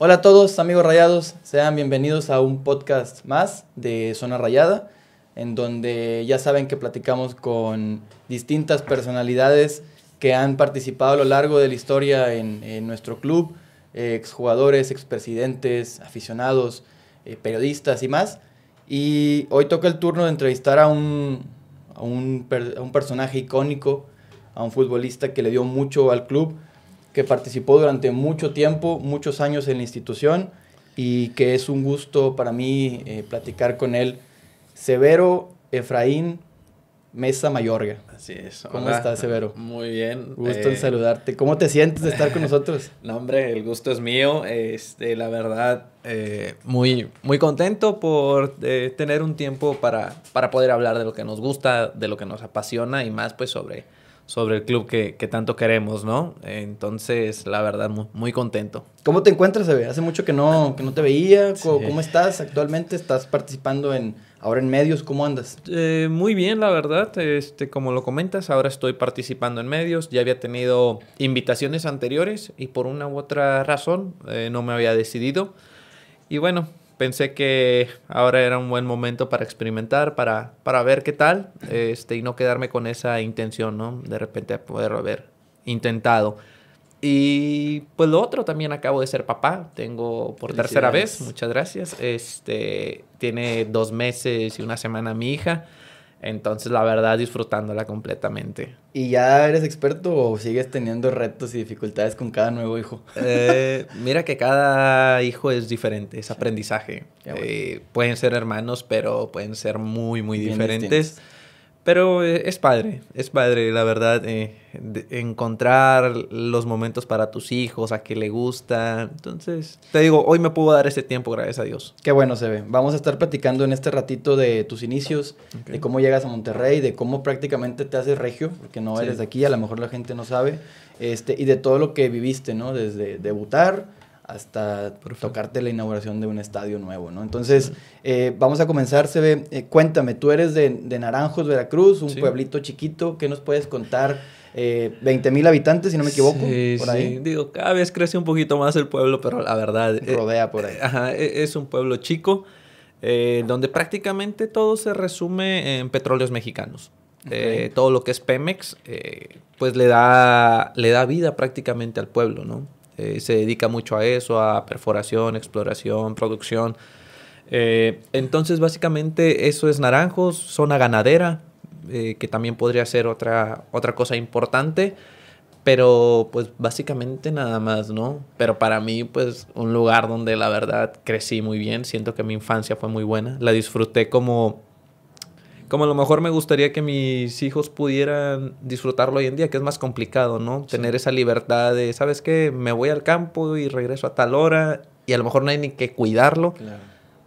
Hola a todos, amigos rayados. Sean bienvenidos a un podcast más de Zona Rayada, en donde ya saben que platicamos con distintas personalidades que han participado a lo largo de la historia en, nuestro club, exjugadores, expresidentes, aficionados, eh, periodistas y más. Y hoy toca el turno de entrevistar a un, a un personaje icónico, a un futbolista que le dio mucho al club que participó durante mucho tiempo, muchos años en la institución y que es un gusto para mí eh, platicar con él. Severo Efraín Mesa Mayorga. Así es. ¿Cómo estás, Severo? Muy bien. Gusto en eh, saludarte. ¿Cómo te sientes de estar con nosotros? no, hombre, el gusto es mío. Este, la verdad, eh, muy, muy contento por tener un tiempo para, para poder hablar de lo que nos gusta, de lo que nos apasiona y más pues sobre sobre el club que, tanto queremos, ¿no? Entonces, la verdad, muy, contento. ¿Cómo te encuentras, Eve? Hace mucho que no, que no te veía. ¿Cómo, estás actualmente? ¿Estás participando en ahora en medios? ¿Cómo andas? Eh, muy bien, la verdad. Este, como lo comentas, ahora estoy participando en medios. Ya había tenido invitaciones anteriores y por una u otra razón eh, no me había decidido. Y bueno, pensé que ahora era un buen momento para experimentar, para, para ver qué tal, este, y no quedarme con esa intención, ¿no? De repente poder haber intentado. Y pues lo otro, también acabo de ser papá, tengo por tercera vez, muchas gracias. Este, tiene dos meses y una semana mi hija. Entonces, la verdad, disfrutándola completamente. ¿Y ya eres experto o sigues teniendo retos y dificultades con cada nuevo hijo? Eh, mira que cada hijo es diferente, es aprendizaje. Eh, pueden ser hermanos, pero pueden ser muy, muy diferentes. Pero eh, es padre, es padre, la verdad, eh, encontrar los momentos para tus hijos, a que le gusta. Entonces, te digo, hoy me puedo dar ese tiempo, gracias a Dios. Qué bueno se ve. Vamos a estar platicando en este ratito de tus inicios, de cómo llegas a Monterrey, de cómo prácticamente te haces regio, porque no eres de aquí, a lo mejor la gente no sabe, este, y de todo lo que viviste, ¿no? Desde debutar hasta tocarte la inauguración de un estadio nuevo, ¿no? Entonces, eh, vamos a comenzar, se ve, eh, cuéntame, tú eres de, Naranjos, Veracruz, un pueblito chiquito, ¿qué nos puedes contar? Eh, 20 mil habitantes, si no me equivoco, por ahí. Digo, cada vez crece un poquito más el pueblo, pero la verdad... Eh, Rodea por ahí. Ajá, e, es un pueblo chico, donde prácticamente todo se resume en petróleos mexicanos. todo lo que es Pemex, pues le da, le da vida prácticamente al pueblo, ¿no? Eh, se dedica mucho a eso, a perforación, exploración, producción. Eh, entonces, básicamente, eso es Naranjos, zona ganadera, eh, que también podría ser otra, otra cosa importante, pero pues básicamente nada más, ¿no? Pero para mí, pues un lugar donde la verdad crecí muy bien, siento que mi infancia fue muy buena, la disfruté como como a lo mejor me gustaría que mis hijos pudieran disfrutarlo hoy en día, que es más complicado, ¿no? Tener esa libertad de, ¿sabes qué? Me voy al campo y regreso a tal hora y a lo mejor no hay ni que cuidarlo.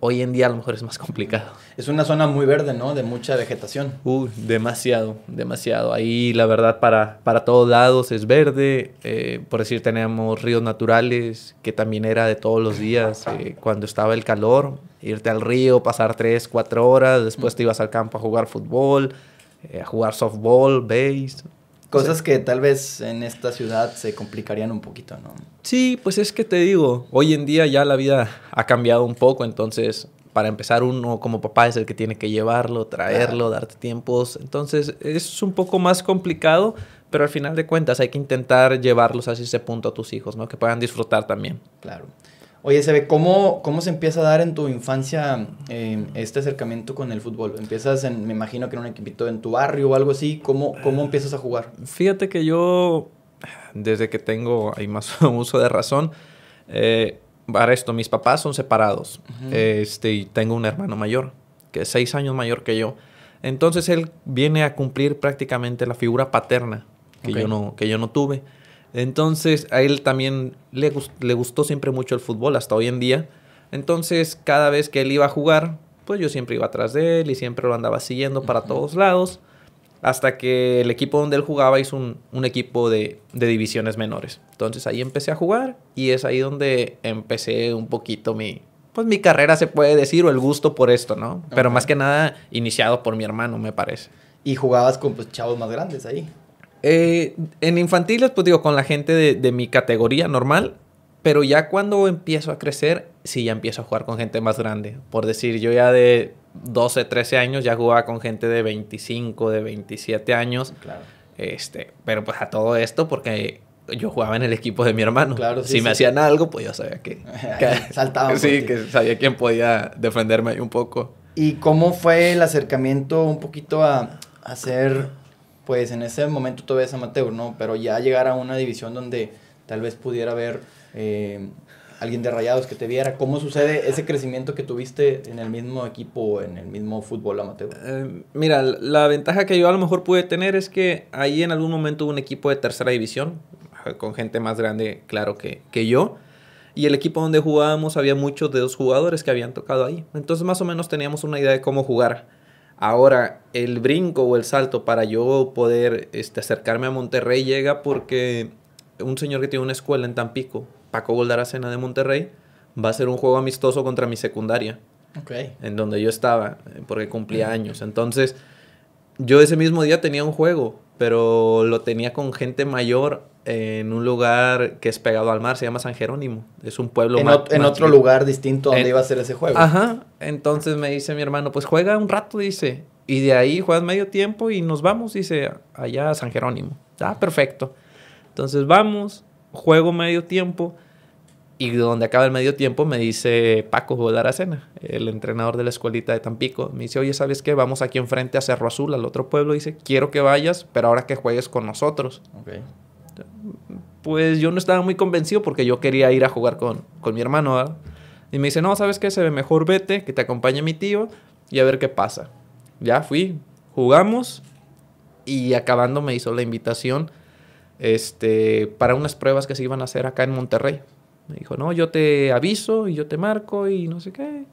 Hoy en día a lo mejor es más complicado. Es una zona muy verde, ¿no? De mucha vegetación. Uy, demasiado, demasiado. Ahí la verdad para, para todos lados es verde. Eh, por decir, tenemos ríos naturales, que también era de todos los días. Eh, cuando estaba el calor, irte al río, pasar tres, cuatro horas, después te ibas al campo a jugar fútbol, eh, a jugar softball, base. Cosas que tal vez en esta ciudad se complicarían un poquito, ¿no? Sí, pues es que te digo, hoy en día ya la vida ha cambiado un poco, entonces para empezar uno como papá es el que tiene que llevarlo, traerlo, darte tiempos, entonces es un poco más complicado, pero al final de cuentas hay que intentar llevarlos hacia ese punto a tus hijos, ¿no? Que puedan disfrutar también. Claro. Oye, se ve cómo, cómo se empieza a dar en tu infancia eh, este acercamiento con el fútbol. Empiezas, en, me imagino que en un equipito en tu barrio o algo así. ¿Cómo, cómo empiezas a jugar? Fíjate que yo, desde que tengo ahí más uso de razón, eh, para esto, mis papás son separados. este, y tengo un hermano mayor, que es seis años mayor que yo. Entonces él viene a cumplir prácticamente la figura paterna que, yo, no, que yo no tuve. Entonces a él también le, le gustó siempre mucho el fútbol hasta hoy en día. Entonces cada vez que él iba a jugar, pues yo siempre iba atrás de él y siempre lo andaba siguiendo para todos lados. Hasta que el equipo donde él jugaba hizo un, un equipo de, de, divisiones menores. Entonces ahí empecé a jugar y es ahí donde empecé un poquito mi, pues mi carrera se puede decir o el gusto por esto, ¿no? Pero más que nada iniciado por mi hermano, me parece. ¿Y jugabas con pues, chavos más grandes ahí? Eh, en infantiles, pues digo, con la gente de, mi categoría normal, Pero ya cuando empiezo a crecer, sí, ya empiezo a jugar con gente más grande. Por decir, yo ya de 12, 13 años ya jugaba con gente de 25, de 27 años. Claro. Este, pero pues a todo esto porque yo jugaba en el equipo de mi hermano. Claro, sí, si me sí. hacían algo, pues yo sabía que... que Saltaban por Sí, que sabía quién podía defenderme ahí un poco. ¿Y cómo fue el acercamiento un poquito a, a ser, pues en ese momento todavía es amateur, ¿no? Pero ya llegar a una división donde tal vez pudiera haber eh, alguien de rayados que te viera. ¿Cómo sucede ese crecimiento que tuviste en el mismo equipo en el mismo fútbol amateur? Eh, mira, la ventaja que yo a lo mejor pude tener es que ahí en algún momento hubo un equipo de tercera división, eh, con gente más grande, claro, que, que yo. Y el equipo donde jugábamos había muchos de dos jugadores que habían tocado ahí. Entonces más o menos teníamos una idea de cómo jugar. Ahora, el brinco o el salto para yo poder este, acercarme a Monterrey llega porque un señor que tiene una escuela en Tampico, Paco Goldaracena de Monterrey, va a hacer un juego amistoso contra mi secundaria Ok. en donde yo estaba, eh, porque cumplía años. Entonces, yo ese mismo día tenía un juego, pero lo tenía con gente mayor en un lugar que es pegado al mar, se llama San Jerónimo. Es un pueblo En, ot- otro lugar distinto donde En- iba a ser ese juego. Ajá. Entonces me dice mi hermano, pues juega un rato, dice. Y de ahí juegas medio tiempo y nos vamos, dice, allá a San Jerónimo. Ah, perfecto. Entonces vamos, juego medio tiempo. Y donde acaba el medio tiempo me dice Paco Golaracena, el entrenador de la escuelita de Tampico. Me dice, oye, ¿sabes qué? Vamos aquí enfrente a Cerro Azul, al otro pueblo. Dice, quiero que vayas, pero ahora que juegues con nosotros. Pues yo no estaba muy convencido porque yo quería ir a jugar con, con mi hermano. ¿verdad? Y me dice, no, ¿sabes qué? Se ve mejor vete, que te acompañe mi tío y a ver qué pasa. Ya fui, jugamos y acabando me hizo la invitación este, para unas pruebas que se iban a hacer acá en Monterrey. Me dijo, no, yo te aviso y yo te marco y no sé qué.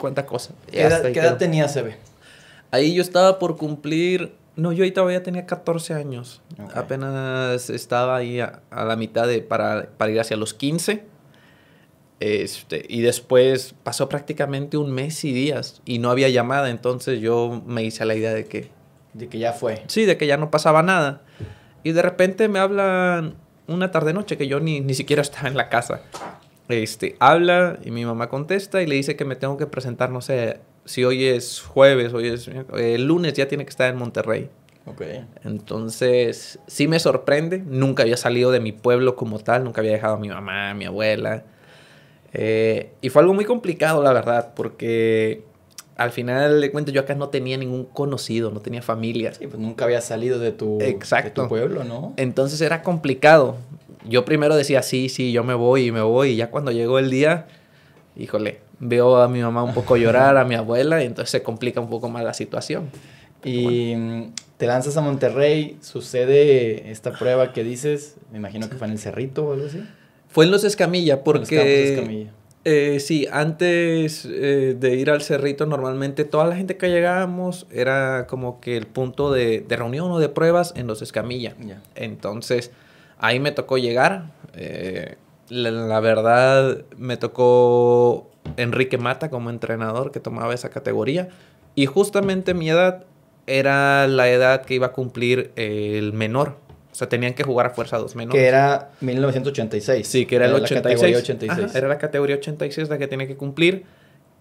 Cuánta cosa. Y ¿Qué edad, qué edad tenía CB? Ahí yo estaba por cumplir. No, yo ahí todavía tenía 14 años. Ok. Apenas estaba ahí a, a la mitad de para, para ir hacia los 15. Este, y después pasó prácticamente un mes y días y no había llamada. Entonces yo me hice a la idea de que, De que ya fue. sí, de que ya no pasaba nada. Y de repente me hablan una tarde-noche que yo ni, ni siquiera estaba en la casa. Este, habla y mi mamá contesta y le dice que me tengo que presentar, no sé, si hoy es jueves, hoy es el lunes ya tiene que estar en Monterrey. Ok. Entonces, sí me sorprende. Nunca había salido de mi pueblo como tal, nunca había dejado a mi mamá, a mi abuela. Eh, y fue algo muy complicado, la verdad, porque al final de cuentas yo acá no tenía ningún conocido, no tenía familia. Sí, pues nunca había salido de tu, de Exacto. tu pueblo, ¿no? Entonces era complicado. Yo primero decía, sí, sí, yo me voy y me voy. Y ya cuando llegó el día, híjole, veo a mi mamá un poco llorar, a mi abuela, y entonces se complica un poco más la situación. Y mm, te lanzas a Monterrey, sucede esta prueba que dices, me imagino que fue en el Cerrito o algo así. Fue en Los Escamilla, En los porque... Escamilla. Eh, sí, antes eh, de ir al cerrito, normalmente toda la gente que llegábamos era como que el punto de, de reunión o de pruebas en los Escamilla. Entonces, ahí me tocó llegar. eh, la, la verdad, me tocó Enrique Mata como entrenador que tomaba esa categoría. Y justamente mi edad era la edad que iba a cumplir el menor. O sea, tenían que jugar a fuerza dos menores. Que era 1986. Sí, que era el la 86. categoría 86. Ajá, era la categoría 86 la que tiene que cumplir.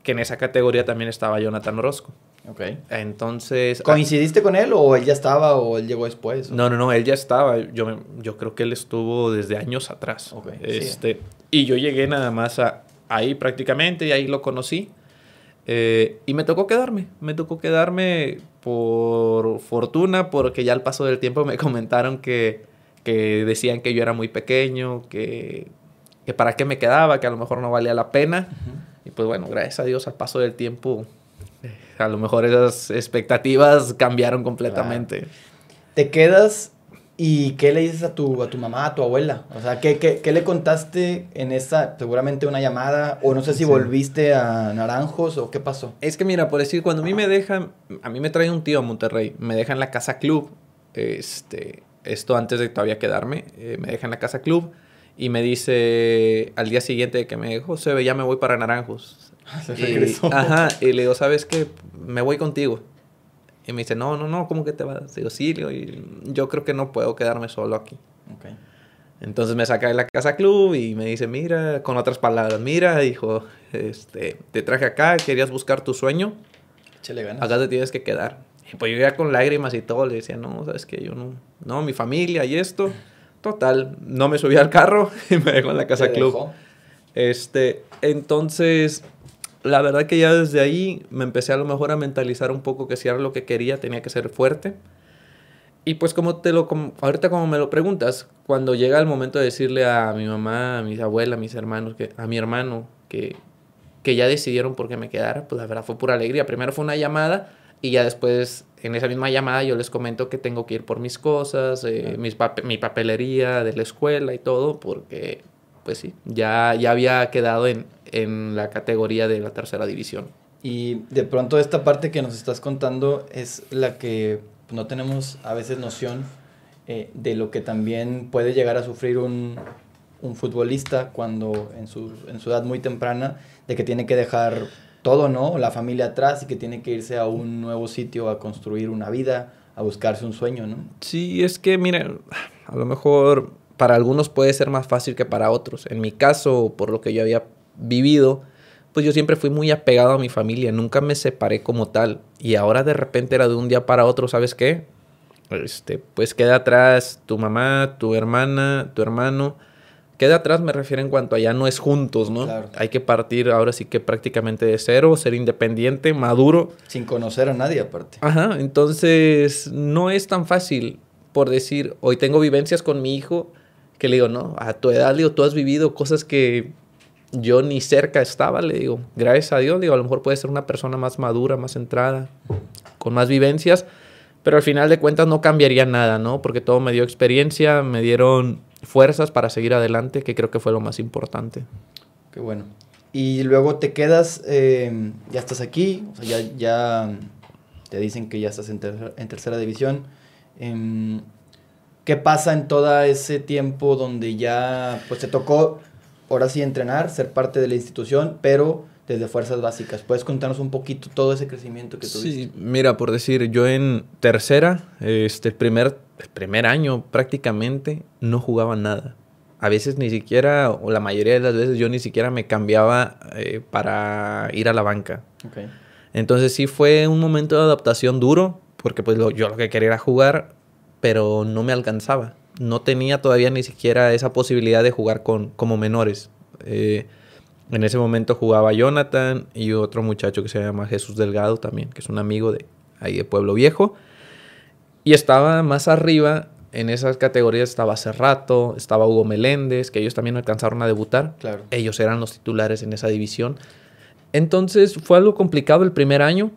Que en esa categoría también estaba Jonathan Orozco. Ok. Entonces. ¿Coincidiste con él o él ya estaba o él llegó después? ah, no, no, no, él ya estaba. Yo, me- yo creo que él estuvo desde años atrás. Ok, sí. este, Y yo llegué nada más a, ahí prácticamente y ahí lo conocí. Eh, y me tocó quedarme. Me tocó quedarme por fortuna porque ya al paso del tiempo me comentaron que, que decían que yo era muy pequeño, que, que para qué me quedaba, que a lo mejor no valía la pena. Ujú. Y pues bueno, gracias a Dios al paso del tiempo, a lo mejor esas expectativas cambiaron completamente. Te quedas y ¿qué le dices a tu, a tu mamá, a tu abuela? O sea, ¿qué, qué, qué le contaste en esa, seguramente una llamada? O no sé si Sí. volviste a Naranjos o qué pasó. Es que mira, por decir, cuando a mí me dejan, a mí me trae un tío a Monterrey, me deja en la casa club, este, esto antes de todavía quedarme, eh, me deja en la casa club y me dice al día siguiente de que me dejó, se ve, ya me voy para Naranjos. Se Y- regresó. ajá, y le digo, ¿sabes qué? Me voy contigo. Y me dice, no, no, no, ¿cómo que te vas? Digo, sí, digo, yo creo que no puedo quedarme solo aquí. Ok. Entonces me saca de la casa club y me dice, mira, con otras palabras, mira, hijo, este, te traje acá, querías buscar tu sueño. Échale ganas. Acá te tienes que quedar. Y pues yo ya con lágrimas y todo le decía, no, sabes que yo no, no, mi familia y esto. Total, no me subí al carro y me dejó en la casa club. dejó. Este, entonces, la verdad que ya desde ahí me empecé a lo mejor a mentalizar un poco que si era lo que quería tenía que ser fuerte. Y pues como te lo, como- ahorita como me lo preguntas, cuando llega el momento de decirle a mi mamá, a mis abuelas, a mis hermanos, que, a mi hermano, que, que ya decidieron por qué me quedara, pues la verdad fue pura alegría. Primero fue una llamada y ya después en esa misma llamada yo les comento que tengo que ir por mis cosas, eh, mis pape- mi papelería de la escuela y todo, porque pues sí, ya, ya había quedado en, en la categoría de la tercera división. Y de pronto esta parte que nos estás contando es la que no tenemos a veces noción eh, de lo que también puede llegar a sufrir un, un futbolista cuando en su, en su edad muy temprana, de que tiene que dejar todo, ¿no? La familia atrás y que tiene que irse a un nuevo sitio a construir una vida, a buscarse un sueño, ¿no? Sí, es que, mira, a lo mejor para algunos puede ser más fácil que para otros. En mi caso, por lo que yo había vivido, pues yo siempre fui muy apegado a mi familia, nunca me separé como tal. Y ahora de repente era de un día para otro, ¿sabes qué? Este, pues queda atrás tu mamá, tu hermana, tu hermano. Queda atrás me refiero en cuanto a ya no es juntos, ¿no? Claro. Hay que partir ahora sí que prácticamente de cero, ser independiente, maduro. Sin conocer a nadie aparte. Ajá, entonces no es tan fácil por decir, hoy tengo vivencias con mi hijo, que le digo, no, a tu edad, digo, tú has vivido cosas que yo ni cerca estaba, le digo, gracias a Dios, digo, a lo mejor puede ser una persona más madura, más centrada, con más vivencias, pero al final de cuentas no cambiaría nada, ¿no? Porque todo me dio experiencia, me dieron fuerzas para seguir adelante, que creo que fue lo más importante. Qué bueno. Y luego te quedas, eh, ya estás aquí, ya, ya te dicen que ya estás en, ter- en tercera división. Em, ¿Qué pasa en todo ese tiempo donde ya, pues te tocó, ahora sí, entrenar, ser parte de la institución, pero desde fuerzas básicas? ¿Puedes contarnos un poquito todo ese crecimiento que tuviste? Sí, mira, por decir, yo en tercera, este, el primer, el primer año prácticamente no jugaba nada. A veces ni siquiera, o la mayoría de las veces yo ni siquiera me cambiaba eh, para ir a la banca. Ok. Entonces sí fue un momento de adaptación duro, porque pues lo- yo lo que quería era jugar, pero no me alcanzaba. No tenía todavía ni siquiera esa posibilidad de jugar con, como menores. Eh, en ese momento jugaba Jonathan y otro muchacho que se llama Jesús Delgado también, que es un amigo de ahí de Pueblo Viejo. Y estaba más arriba, en esas categorías estaba Cerrato, estaba Hugo Meléndez, que ellos también alcanzaron a debutar. Claro. Ellos eran los titulares en esa división. Entonces fue algo complicado el primer año.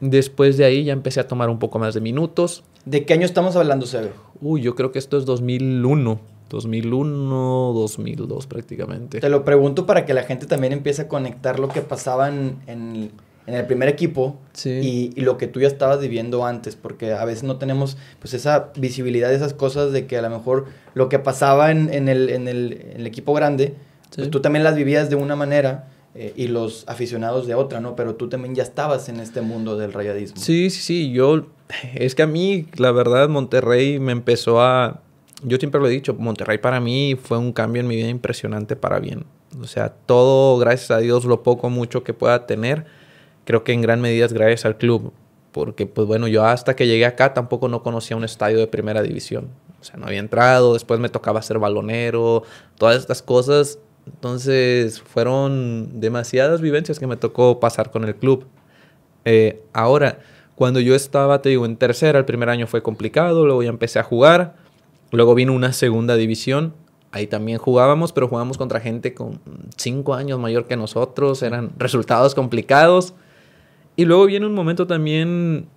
Después de ahí ya empecé a tomar un poco más de minutos. ¿De qué año estamos hablando, Sebe? Uy, yo creo que esto es 2001. 2001, 2002 prácticamente. Te lo pregunto para que la gente también empiece a conectar lo que pasaba en, en- en el primer equipo Sí. y, y lo que tú ya estabas viviendo antes, porque a veces no tenemos pues esa visibilidad de esas cosas de que a lo mejor lo que pasaba en, en el, equipo grande, pues tú también las vivías de una manera eh, y los aficionados de otra, ¿no? Pero tú también ya estabas en este mundo del rayadismo. Sí, sí, sí. Yo, es que a mí, la verdad, Monterrey me empezó a... Yo siempre lo he dicho, Monterrey para mí fue un cambio en mi vida impresionante para bien. O sea, todo, gracias a Dios, lo poco, mucho que pueda tener, creo que en gran medida es gracias al club. Porque, pues bueno, yo hasta que llegué acá tampoco no conocía un estadio de primera división. O sea, no había entrado, después me tocaba ser balonero, todas estas cosas. Entonces, fueron demasiadas vivencias que me tocó pasar con el club. Eh, ahora, cuando yo estaba, te digo, en tercera, el primer año fue complicado, luego ya empecé a jugar, luego vino una segunda división, ahí también jugábamos, pero jugábamos contra gente con cinco años mayor que nosotros, eran resultados complicados. Y luego viene un momento también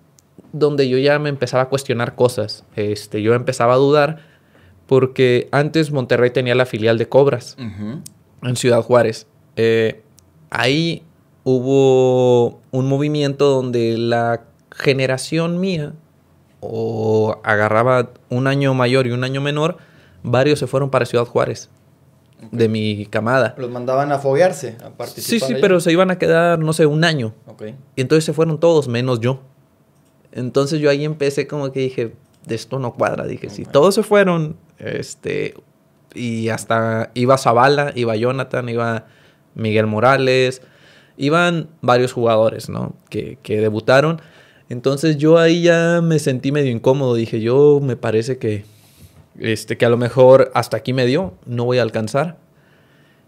donde yo ya me empezaba a cuestionar cosas, este, yo empezaba a dudar, porque antes Monterrey tenía la filial de Cobras Ujú. En Ciudad Juárez. Eh, ahí hubo un movimiento donde la generación mía, o agarraba un año mayor y un año menor, varios se fueron para Ciudad Juárez, de mi camada. Los mandaban a foguearse, a Sí, participar. sí, allá. pero se iban a quedar, no sé, un año. Ok. Y entonces se fueron todos, menos yo. Entonces yo ahí empecé como que dije, de esto no cuadra. Dije, si todos se fueron, este, y hasta iba Zavala, iba Jonathan, iba Miguel Morales, iban varios jugadores, ¿no? Que, que debutaron. Entonces yo ahí ya me sentí medio incómodo. Dije, yo me parece que, este, que a lo mejor hasta aquí me dio, no voy a alcanzar.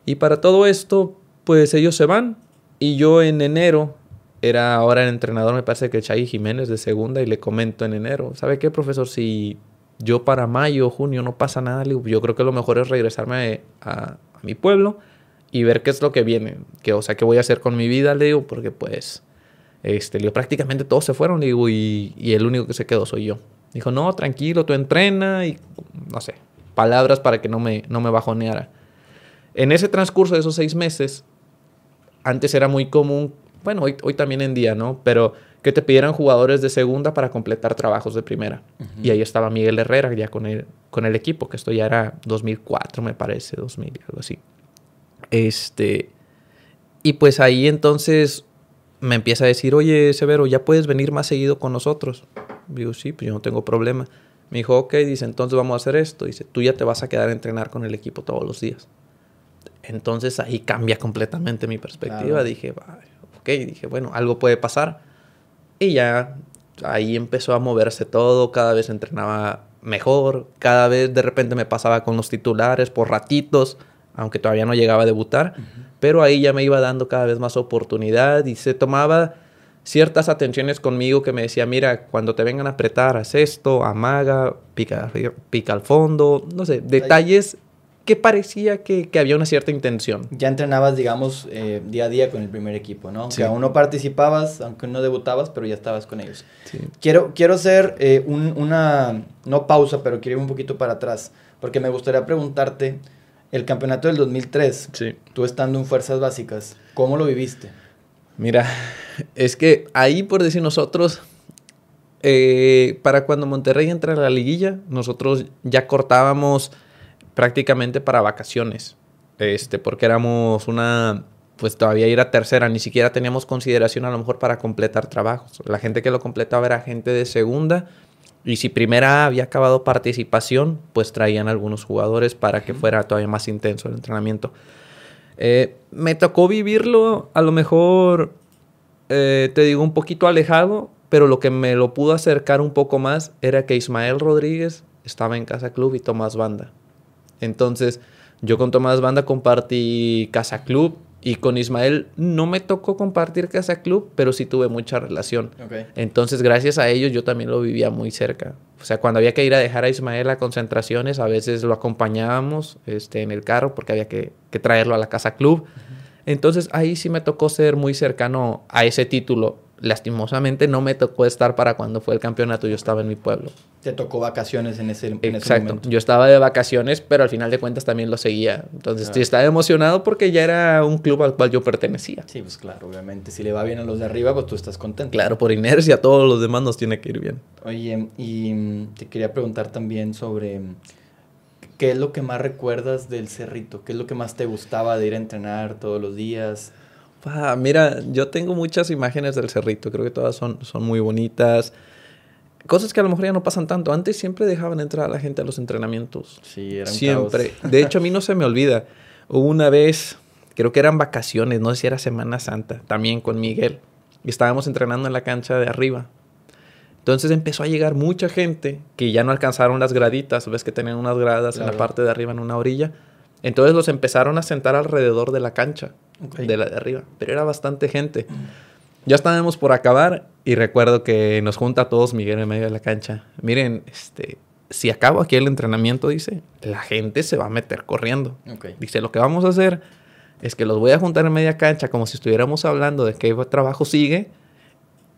Y para todo esto, pues ellos se van. Y yo en enero, era ahora el entrenador, me parece que Chay Jiménez de segunda, y le comento en enero, ¿sabe qué, profesor? Si yo para mayo, junio no pasa nada, yo creo que lo mejor es regresarme a, mi pueblo y ver qué es lo que viene, que, o sea, qué voy a hacer con mi vida, le digo, porque pues, este, le digo, prácticamente todos se fueron, digo, y, y el único que se quedó soy yo. Dijo, no, tranquilo, tú entrena y, no sé, palabras para que no me, no me bajoneara. En ese transcurso de esos seis meses, antes era muy común, bueno, hoy, hoy también en día, ¿no? Pero que te pidieran jugadores de segunda para completar trabajos de primera. Y ahí estaba Miguel Herrera ya con el, con el equipo, que esto ya era 2004, me parece, 2000, algo así. Este, y pues ahí entonces me empieza a decir, oye, Severo, ya puedes venir más seguido con nosotros. Digo, sí, pues yo no tengo problema. Me dijo, ok, dice, entonces vamos a hacer esto. Dice, tú ya te vas a quedar a entrenar con el equipo todos los días. Entonces ahí cambia completamente mi perspectiva. Dije, ok, dije, bueno, algo puede pasar. Y ya ahí empezó a moverse todo, cada vez entrenaba mejor, cada vez de repente me pasaba con los titulares por ratitos, aunque todavía no llegaba a debutar, pero ahí ya me iba dando cada vez más oportunidad y se tomaba ciertas atenciones conmigo que me decía, mira, cuando te vengan a apretar, haz esto, amaga, pica, pica al fondo, no sé, detalles que parecía que, había una cierta intención. Ya entrenabas, digamos, eh, día a día con el primer equipo, ¿no? Que aún no participabas, aunque no debutabas, pero ya estabas con ellos. Quiero, quiero hacer eh, una, no pausa, pero quiero ir un poquito para atrás, porque me gustaría preguntarte, el campeonato del 2003, tú estando en Fuerzas Básicas, ¿cómo lo viviste? Mira, es que ahí, por decir nosotros, eh, para cuando Monterrey entra a la liguilla, nosotros ya cortábamos prácticamente para vacaciones. Este, porque éramos una, pues todavía era tercera, ni siquiera teníamos consideración a lo mejor para completar trabajos. La gente que lo completaba era gente de segunda. Y si primera había acabado participación, pues traían algunos jugadores para que fuera todavía más intenso el entrenamiento. Eh, me tocó vivirlo, a lo mejor, eh, te digo, un poquito alejado, pero lo que me lo pudo acercar un poco más era que Ismael Rodríguez estaba en Casa Club y Tomás Banda. Entonces, yo con Tomás Banda compartí Casa Club y con Ismael no me tocó compartir Casa Club, pero sí tuve mucha relación. Entonces, gracias a ellos, yo también lo vivía muy cerca. O sea, cuando había que ir a dejar a Ismael a concentraciones, a veces lo acompañábamos este, en el carro porque había que, traerlo a la Casa Club. Entonces, ahí sí me tocó ser muy cercano a ese título lastimosamente no me tocó estar para cuando fue el campeonato, yo estaba en mi pueblo. Te tocó vacaciones en ese, en Exacto. yo estaba de vacaciones, pero al final de cuentas también lo seguía. Entonces sí estaba emocionado porque ya era un club al cual yo pertenecía. Sí, pues claro, obviamente. Si le va bien a los de arriba, pues tú estás contento. Claro, por inercia, todos los demás nos tiene que ir bien. Oye, y mm, te quería preguntar también sobre mm, qué es lo que más recuerdas del Cerrito, qué es lo que más te gustaba de ir a entrenar todos los días mira, yo tengo muchas imágenes del cerrito, creo que todas son, son muy bonitas. Cosas que a lo mejor ya no pasan tanto. Antes siempre dejaban entrar a la gente a los entrenamientos. Sí, eran Siempre. De hecho, a mí no se me olvida. Hubo una vez, creo que eran vacaciones, no sé si era Semana Santa, también con Miguel. Y estábamos entrenando en la cancha de arriba. Entonces empezó a llegar mucha gente que ya no alcanzaron las graditas. Ves que tenían unas gradas en la parte de arriba, en una orilla. Entonces los empezaron a sentar alrededor de la cancha de la de arriba, pero era bastante gente. Ya estábamos por acabar y recuerdo que nos junta a todos Miguel en medio de la cancha. Miren, este, si acabo aquí el entrenamiento, dice, la gente se va a meter corriendo. Dice, lo que vamos a hacer es que los voy a juntar en media cancha como si estuviéramos hablando de qué trabajo sigue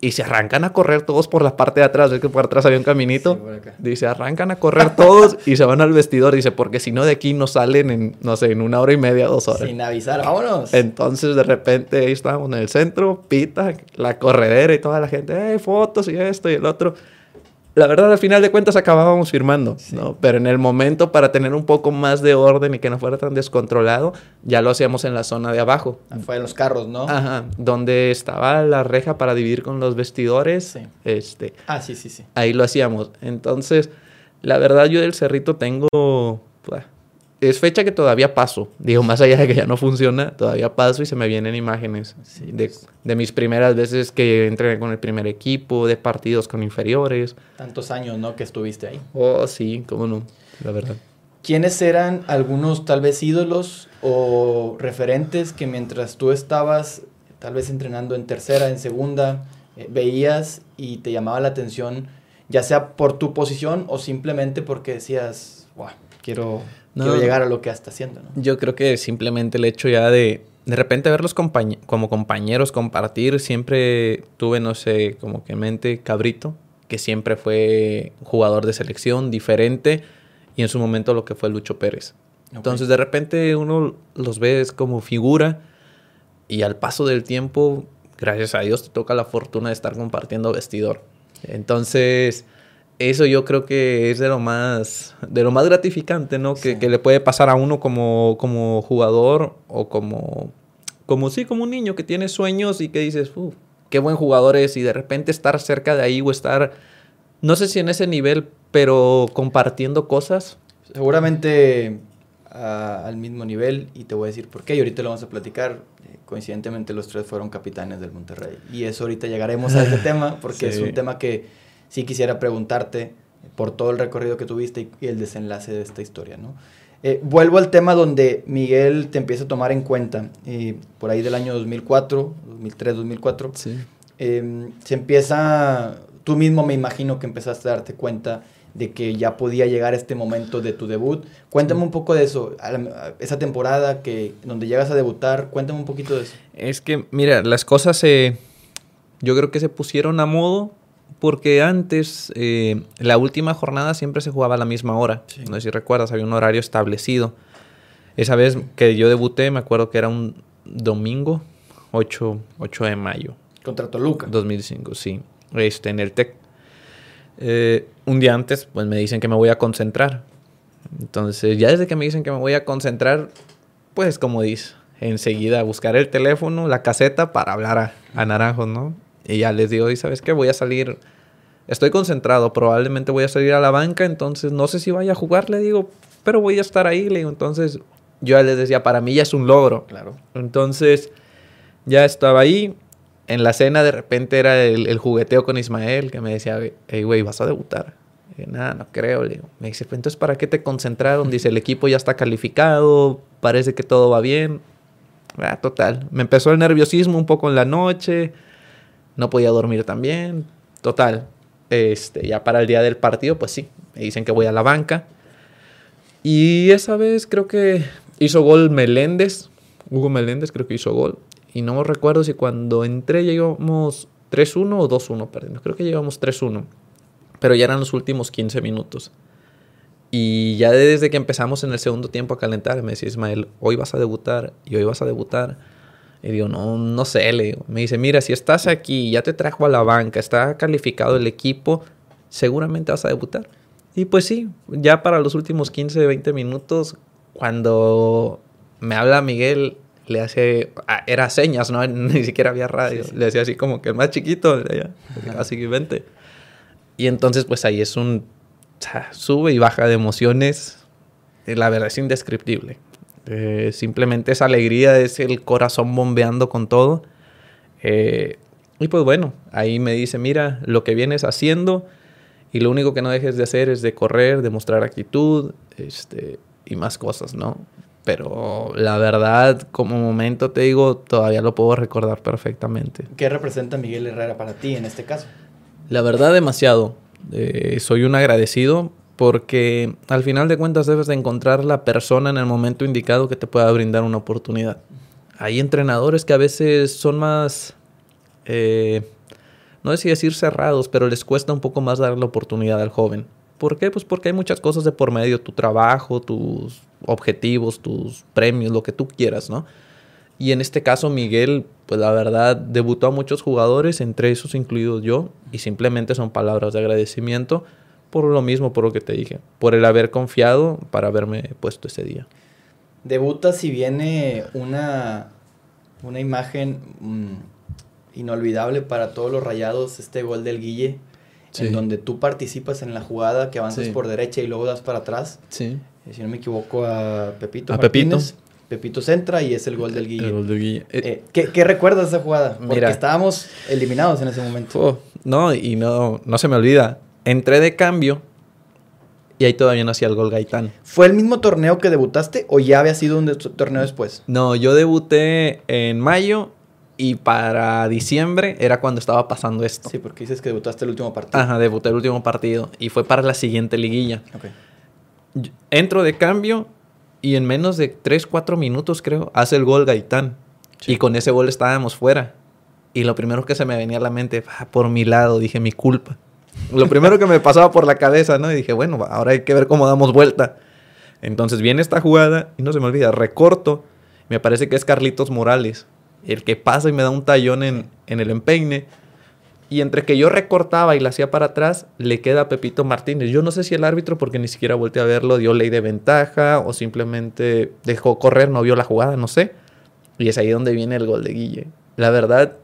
y se arrancan a correr todos por la parte de atrás. Ves que por atrás había un caminito. dice, arrancan a correr todos y se van al vestidor. Dice, porque si no de aquí no salen en, no sé, en una hora y media, dos horas. Sin avisar, vámonos. Entonces de repente ahí estábamos en el centro, pita, la corredera y toda la gente, eh, fotos y esto y el otro la verdad, al final de cuentas acabábamos firmando, ¿no? Pero en el momento, para tener un poco más de orden y que no fuera tan descontrolado, ya lo hacíamos en la zona de abajo. Fue en los carros, ¿no? Ajá. Donde estaba la reja para dividir con los vestidores. Sí. Este. Ah, sí, sí, sí. Ahí lo hacíamos. Entonces, la verdad, yo del cerrito tengo. Pues, es fecha que todavía paso. Digo, más allá de que ya no funciona, todavía paso y se me vienen imágenes de, pues. de, mis primeras veces que entré con el primer equipo, de partidos con inferiores. Tantos años, ¿no? Que estuviste ahí. Oh, sí, cómo no, la verdad. ¿Quiénes eran algunos tal vez ídolos o referentes que mientras tú estabas tal vez entrenando en tercera, en segunda, eh, veías y te llamaba la atención, ya sea por tu posición o simplemente porque decías, wow, quiero quiero llegar a lo que está haciendo. ¿no? Yo creo que simplemente el hecho ya de de repente verlos como compañeros, compartir, siempre tuve, no sé, como que en mente Cabrito, que siempre fue jugador de selección, diferente, y en su momento lo que fue Lucho Pérez. Entonces de repente uno los ve como figura y al paso del tiempo, gracias a Dios, te toca la fortuna de estar compartiendo vestidor. Entonces eso yo creo que es de lo más, de lo más gratificante, ¿no? Que, le puede pasar a uno como, como jugador o como, como sí, como un niño que tiene sueños y que dices, uff, qué buen jugador es y de repente estar cerca de ahí o estar, no sé si en ese nivel, pero compartiendo cosas. Seguramente al mismo nivel y te voy a decir por qué y ahorita lo vamos a platicar. Eh, coincidentemente los tres fueron capitanes del Monterrey y eso ahorita llegaremos a ese tema porque es un tema que sí quisiera preguntarte por todo el recorrido que tuviste y, el desenlace de esta historia, ¿no? Eh, vuelvo al tema donde Miguel te empieza a tomar en cuenta, eh, por ahí del año 2004, 2003, 2004, sí. Em, se empieza, tú mismo me imagino que empezaste a darte cuenta de que ya podía llegar este momento de tu debut. Cuéntame un poco de eso, esa temporada que donde llegas a debutar, cuéntame un poquito de eso. Es que, mira, las cosas se, yo creo que se pusieron a modo porque antes eh, la última jornada siempre se jugaba a la misma hora. No sé si recuerdas, había un horario establecido. Esa vez que yo debuté, me acuerdo que era un domingo, 8, 8 de mayo. Contra Toluca. 2005, sí. Este, en el TEC. Eh, un día antes, pues me dicen que me voy a concentrar. Entonces, ya desde que me dicen que me voy a concentrar, pues como dice, enseguida buscar el teléfono, la caseta para hablar a, a Naranjos, ¿no? Y ya les digo, ¿y sabes qué? Voy a salir estoy concentrado, probablemente voy a salir a la banca, entonces no sé si vaya a jugar, le digo, pero voy a estar ahí, le digo, entonces yo les decía, para mí ya es un logro. Claro. Entonces ya estaba ahí, en la cena de repente era el, jugueteo con Ismael, que me decía, hey, güey, vas a debutar. Nada, no creo, le digo. Me dice, pues entonces, ¿para qué te concentraron? Dice, el equipo ya está calificado, parece que todo va bien. Ah, total. Me empezó el nerviosismo un poco en la noche, no podía dormir también. Total, este, ya para el día del partido, pues sí, me dicen que voy a la banca. Y esa vez creo que hizo gol Meléndez, Hugo Meléndez creo que hizo gol. Y no recuerdo si cuando entré llegamos 3-1 o 2-1, perdón. Creo que llegamos 3-1. Pero ya eran los últimos 15 minutos. Y ya desde que empezamos en el segundo tiempo a calentar, me decía Ismael, hoy vas a debutar y hoy vas a debutar. Y digo, no, no sé, le Me dice, mira, si estás aquí, ya te trajo a la banca, está calificado el equipo, seguramente vas a debutar. Y pues sí, ya para los últimos 15, 20 minutos, cuando me habla Miguel, le hace, ah, era señas, ¿no? Ni siquiera había radio. Le decía así como que el más chiquito, así que vente. Y entonces pues ahí es un sube y baja de emociones. La verdad es indescriptible. Eh, simplemente esa alegría es el corazón bombeando con todo. Eh, y pues bueno, ahí me dice, mira, lo que vienes haciendo y lo único que no dejes de hacer es de correr, de mostrar actitud este, y más cosas, ¿no? Pero la verdad, como momento te digo, todavía lo puedo recordar perfectamente. ¿Qué representa Miguel Herrera para ti en este caso? La verdad, demasiado. Eh, soy un agradecido porque al final de cuentas debes de encontrar la persona en el momento indicado que te pueda brindar una oportunidad. Hay entrenadores que a veces son más, eh, no sé si decir cerrados, pero les cuesta un poco más dar la oportunidad al joven. ¿Por qué? Pues porque hay muchas cosas de por medio, tu trabajo, tus objetivos, tus premios, lo que tú quieras, ¿no? Y en este caso Miguel, pues la verdad, debutó a muchos jugadores, entre esos incluidos yo, y simplemente son palabras de agradecimiento por lo mismo, por lo que te dije, por el haber confiado para haberme puesto ese día. Debuta si viene una, una imagen mm, inolvidable para todos los rayados, este gol del Guille, en donde tú participas en la jugada, que avanzas por derecha y luego das para atrás. Sí. si no me equivoco, a Pepito A Pepito. Martínez. Pepito centra y es el gol del Guille. El gol del Guille. Eh, Eh, ¿qué, qué recuerdas de esa jugada? Porque Mira. estábamos eliminados en ese momento. Oh, no, y no, no se me olvida. Entré de cambio y ahí todavía no hacía el gol Gaitán. ¿Fue el mismo torneo que debutaste o ya había sido un de- torneo después? No, yo debuté en mayo y para diciembre era cuando estaba pasando esto. Sí, porque dices que debutaste el último partido. Ajá, debuté el último partido y fue para la siguiente liguilla. Ok. Yo- Entro de cambio y en menos de 3, 4 minutos creo, hace el gol Gaitán. Sí. Y con ese gol estábamos fuera. Y lo primero que se me venía a la mente, "Ah, por mi lado, dije, mi culpa. Lo primero que me pasaba por la cabeza, ¿no? Y dije, bueno, ahora hay que ver cómo damos vuelta. Entonces viene esta jugada y no se me olvida, recorto. Me parece que es Carlitos Morales, el que pasa y me da un tallón en, en el empeine. Y entre que yo recortaba y la hacía para atrás, le queda a Pepito Martínez. Yo no sé si el árbitro, porque ni siquiera volteé a verlo, dio ley de ventaja o simplemente dejó correr, no vio la jugada, no sé. Y es ahí donde viene el gol de Guille. La verdad,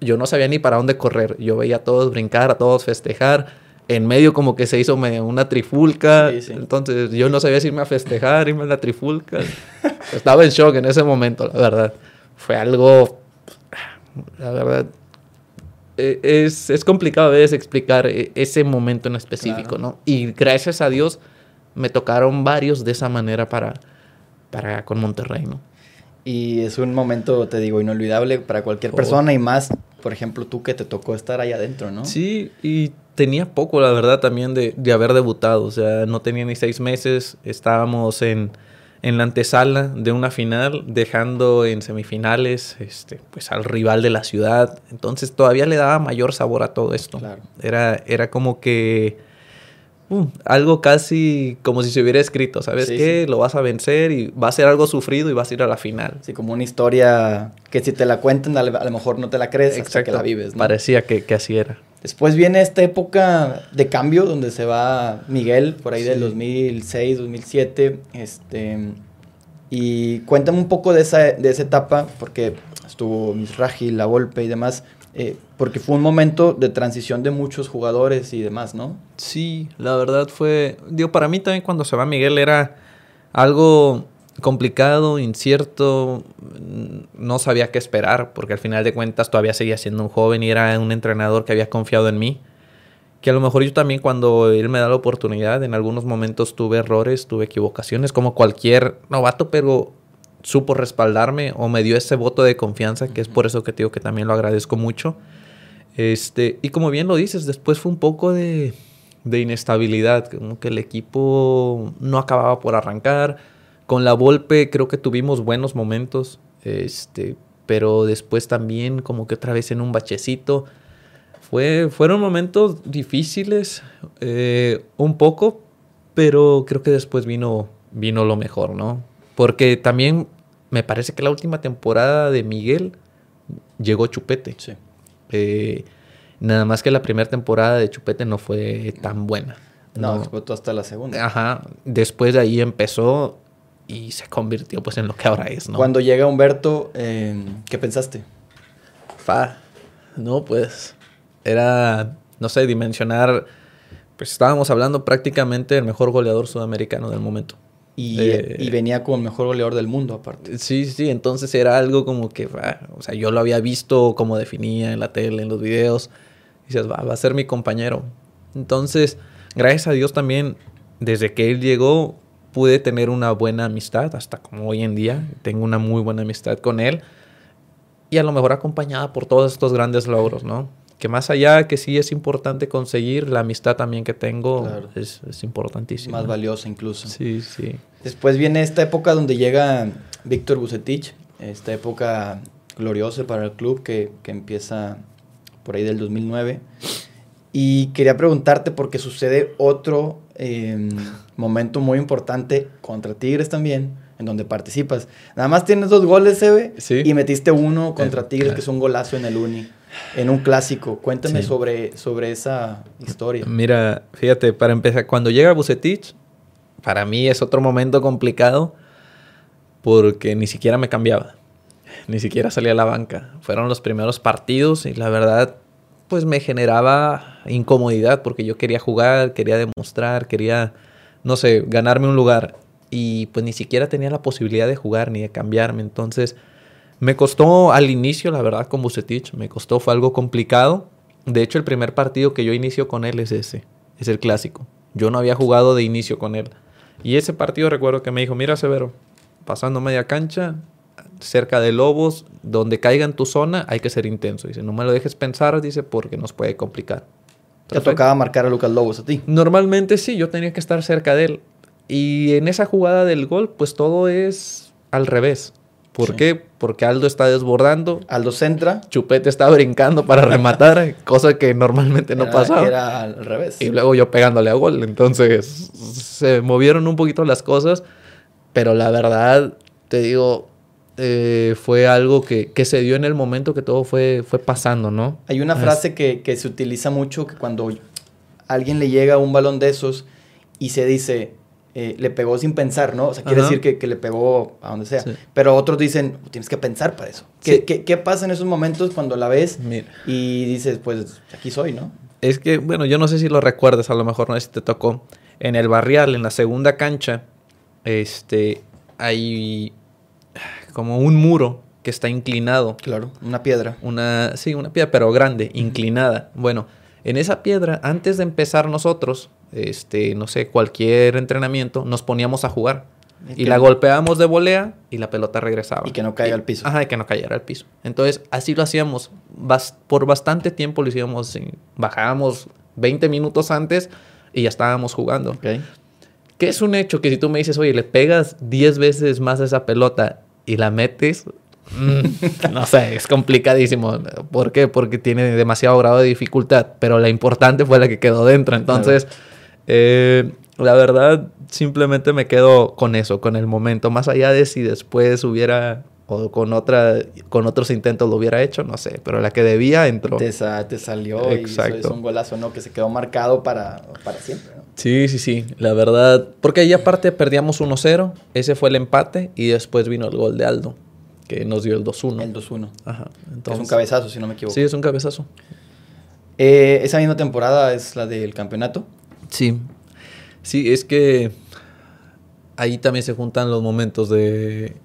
yo no sabía ni para dónde correr. Yo veía a todos brincar, a todos festejar. En medio como que se hizo una trifulca. Sí, sí. Entonces yo no sabía si irme a festejar, irme a la trifulca. Estaba en shock en ese momento, la verdad. Fue algo, la verdad, eh, es, es complicado a veces explicar eh, ese momento en específico, Claro. ¿no? Y gracias a Dios me tocaron varios de esa manera para, para con Monterrey, ¿no? Y es un momento, te digo, inolvidable para cualquier Oh. persona y más, por ejemplo, tú que te tocó estar ahí adentro, ¿no? Sí, y tenía poco, la verdad, también de, de haber debutado. O sea, no tenía ni seis meses. Estábamos en, en la antesala de una final, dejando en semifinales este, pues, al rival de la ciudad. Entonces todavía le daba mayor sabor a todo esto. Claro. Era, era como que uh, algo casi como si se hubiera escrito. ¿Sabes Sí, qué? sí. Lo vas a vencer y va a ser algo sufrido y vas a ir a la final. Sí, como una historia que si te la cuentan, a lo mejor no te la crees hasta que la vives, ¿no? Parecía que, que así era. Después viene esta época de cambio donde se va Miguel, por ahí del Sí. 2006, 2007. Este, y cuéntame un poco de esa, de esa etapa, porque estuvo Misraji, La Volpe y demás, eh, porque fue un momento de transición de muchos jugadores y demás, ¿no? Sí, la verdad fue, digo, para mí también cuando se va Miguel era algo complicado, incierto, mm, no sabía qué esperar, porque al final de cuentas todavía seguía siendo un joven y era un entrenador que había confiado en mí. Que a lo mejor yo también cuando él me da la oportunidad, en algunos momentos tuve errores, tuve equivocaciones, como cualquier novato, pero supo respaldarme o me dio ese voto de confianza, que es por eso que te digo que también lo agradezco mucho. Este, y como bien lo dices, después fue un poco de, de inestabilidad, como que el equipo no acababa por arrancar. Con la Volpe creo que tuvimos buenos momentos, este, pero después también como que otra vez en un bachecito. Fue, fueron momentos difíciles, eh, un poco, pero creo que después vino, vino lo mejor, ¿no? Porque también me parece que la última temporada de Miguel llegó Chupete. Sí. Eh, nada más que la primera temporada de Chupete no fue tan buena. No, No. explotó hasta la segunda. Ajá. Después de ahí empezó y se convirtió pues en lo que ahora es, ¿no? Cuando llega Humberto, eh, ¿qué pensaste? Fa. No, pues. Era, no sé, dimensionar. Pues estábamos hablando prácticamente del mejor goleador sudamericano del momento. Y, Eh, y venía como el mejor goleador del mundo, aparte. Sí, sí, entonces era algo como que, o sea, yo lo había visto como definía en la tele, en los videos. Y dices, va, va a ser mi compañero. Entonces, gracias a Dios también, desde que él llegó, pude tener una buena amistad, hasta como hoy en día. Tengo una muy buena amistad con él. Y a lo mejor acompañada por todos estos grandes logros, ¿no? Que más allá que sí es importante conseguir, la amistad también que tengo Claro. es, es importantísima. Más valiosa incluso. Sí, sí. Después viene esta época donde llega Víctor Bucetich, esta época gloriosa para el club que, que empieza por ahí del 2009. Y quería preguntarte porque sucede otro eh, momento muy importante contra Tigres también, en donde participas. Nada más tienes dos goles, Eve, Sí. y metiste uno contra Eh, Tigres, claro. que es un golazo en el Uni, en un clásico. Cuéntame Sí. sobre, sobre esa historia. Mira, fíjate, para empezar, cuando llega Bucetich, para mí es otro momento complicado porque ni siquiera me cambiaba, ni siquiera salía a la banca. Fueron los primeros partidos y la verdad, pues me generaba incomodidad porque yo quería jugar, quería demostrar, quería, no sé, ganarme un lugar. y pues ni siquiera tenía la posibilidad de jugar ni de cambiarme. Entonces me costó al inicio, la verdad, con Bucetich, me costó, fue algo complicado. De hecho, el primer partido que yo inicio con él es ese, es el clásico. Yo no había jugado de inicio con él. Y ese partido recuerdo que me dijo, mira Severo, pasando media cancha, cerca de Lobos, donde caiga en tu zona, hay que ser intenso. Dice, no me lo dejes pensar, dice, porque nos puede complicar. ¿Te tocaba marcar a Lucas Lobos a ti? Normalmente sí, yo tenía que estar cerca de él. Y en esa jugada del gol, pues todo es al revés. ¿Por qué? Porque Aldo está desbordando. Aldo centra. Chupete está brincando para rematar, cosa que normalmente no pasaba. Era al revés. Y luego yo pegándole a gol. Entonces se movieron un poquito las cosas. Pero la verdad, te digo, eh, fue algo que, que, se dio en el momento que todo fue, fue pasando, ¿no? Hay una frase que, que se utiliza mucho que cuando alguien le llega un balón de esos y se dice, eh, le pegó sin pensar, ¿no? O sea, quiere decir que, que, le pegó a donde sea. Pero otros dicen, tienes que pensar para eso. ¿Qué, ¿qué, qué, pasa en esos momentos cuando la ves y dices, pues aquí soy, ¿no? Es que, bueno, yo no sé si lo recuerdas, a lo mejor no sé si te tocó. En el barrial, en la segunda cancha, este, hay como un muro que está inclinado. Claro, una piedra. Una, sí, una piedra, pero grande, inclinada. Bueno, en esa piedra, antes de empezar nosotros, este, no sé, cualquier entrenamiento, nos poníamos a jugar. Y, la golpeábamos de volea y la pelota regresaba. Y que no caiga al piso. Ajá, y que no cayera al piso. Entonces, así lo hacíamos. por bastante tiempo lo hacíamos. Bajábamos 20 minutos antes y ya estábamos jugando. Okay. Que es un hecho que si tú me dices, oye, le pegas 10 veces más a esa pelota y la metes, no sé, es complicadísimo. ¿Por qué? Porque tiene demasiado grado de dificultad, pero la importante fue la que quedó dentro. Entonces, eh, la verdad, simplemente me quedo con eso, con el momento. Más allá de si después hubiera o con otra con otros intentos lo hubiera hecho, no sé, pero la que debía entró. Te, te salió Exacto. y es un golazo, ¿no? Que se quedó marcado para, para siempre, ¿no? Sí, sí, sí, la verdad, porque ahí aparte perdíamos 1-0, ese fue el empate y después vino el gol de Aldo, que nos dio el 2-1. El 2-1. Ajá. Entonces, es un cabezazo, si no me equivoco. Sí, es un cabezazo. Eh, esa misma temporada es la del campeonato. Sí, sí, es que ahí también se juntan los momentos de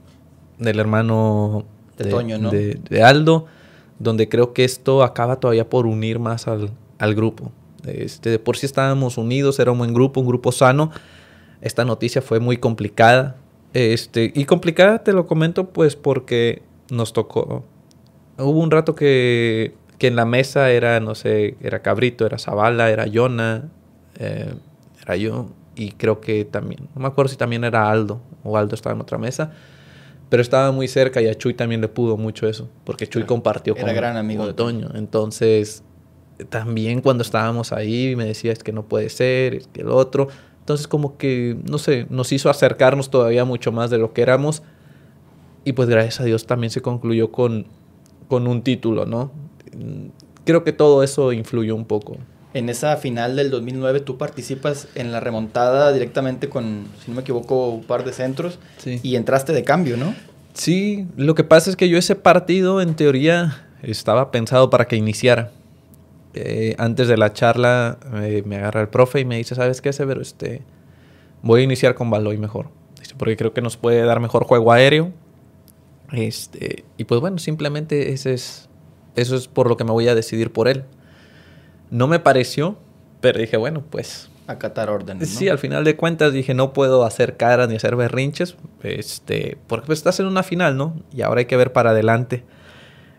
del hermano de, Toño, ¿no? de, Aldo, donde creo que esto acaba todavía por unir más al, al grupo. Este, de por sí estábamos unidos, era un buen grupo, un grupo sano. Esta noticia fue muy complicada. Este, y complicada te lo comento pues porque nos tocó. Hubo un rato que, que en la mesa era, no sé, era Cabrito, era Zavala, era Yona, eh, era yo y creo que también, no me acuerdo si también era Aldo o Aldo estaba en otra mesa, pero estaba muy cerca y a Chuy también le pudo mucho eso, porque Chuy compartió era con, gran amigo de Toño. Entonces, también cuando estábamos ahí me decía es que no puede ser, es que el otro. Entonces como que, no sé, nos hizo acercarnos todavía mucho más de lo que éramos. Y pues gracias a Dios también se concluyó con, con un título, ¿no? Creo que todo eso influyó un poco en esa final del 2009 tú participas en la remontada directamente con, si no me equivoco, un par de centros y entraste de cambio, ¿no? Sí, lo que pasa es que yo ese partido en teoría estaba pensado para que iniciara. Eh, antes de la charla eh, me agarra el profe y me dice, ¿sabes qué, Severo? Este, voy a iniciar con Baloy mejor. porque creo que nos puede dar mejor juego aéreo. Este, y pues bueno, simplemente ese es, eso es por lo que me voy a decidir por él. No me pareció, pero dije, bueno, pues... Acatar órdenes. Sí, al final de cuentas dije, no puedo hacer caras ni hacer berrinches, este, porque pues estás en una final, ¿no? Y ahora hay que ver para adelante.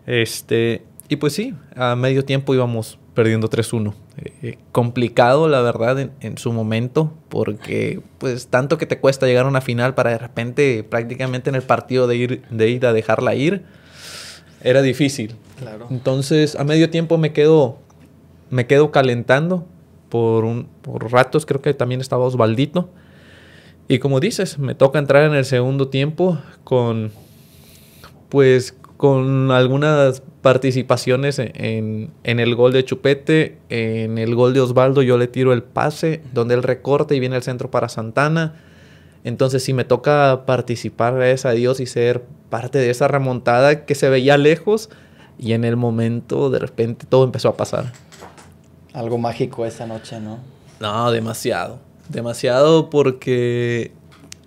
Este, y pues sí, a medio tiempo íbamos perdiendo 3-1. Eh, eh, complicado, la verdad, en, en, su momento, porque pues tanto que te cuesta llegar a una final para de repente prácticamente en el partido de ir de ida dejarla ir, era difícil. Claro. Entonces, a medio tiempo me quedo me quedo calentando por, un, por ratos, creo que también estaba Osvaldito. Y como dices, me toca entrar en el segundo tiempo con, pues, con algunas participaciones en, en, el gol de Chupete, en el gol de Osvaldo yo le tiro el pase, donde él recorta y viene el centro para Santana. Entonces si me toca participar, gracias a Dios, y ser parte de esa remontada que se veía lejos y en el momento de repente todo empezó a pasar. Algo mágico esa noche, ¿no? No, demasiado. Demasiado porque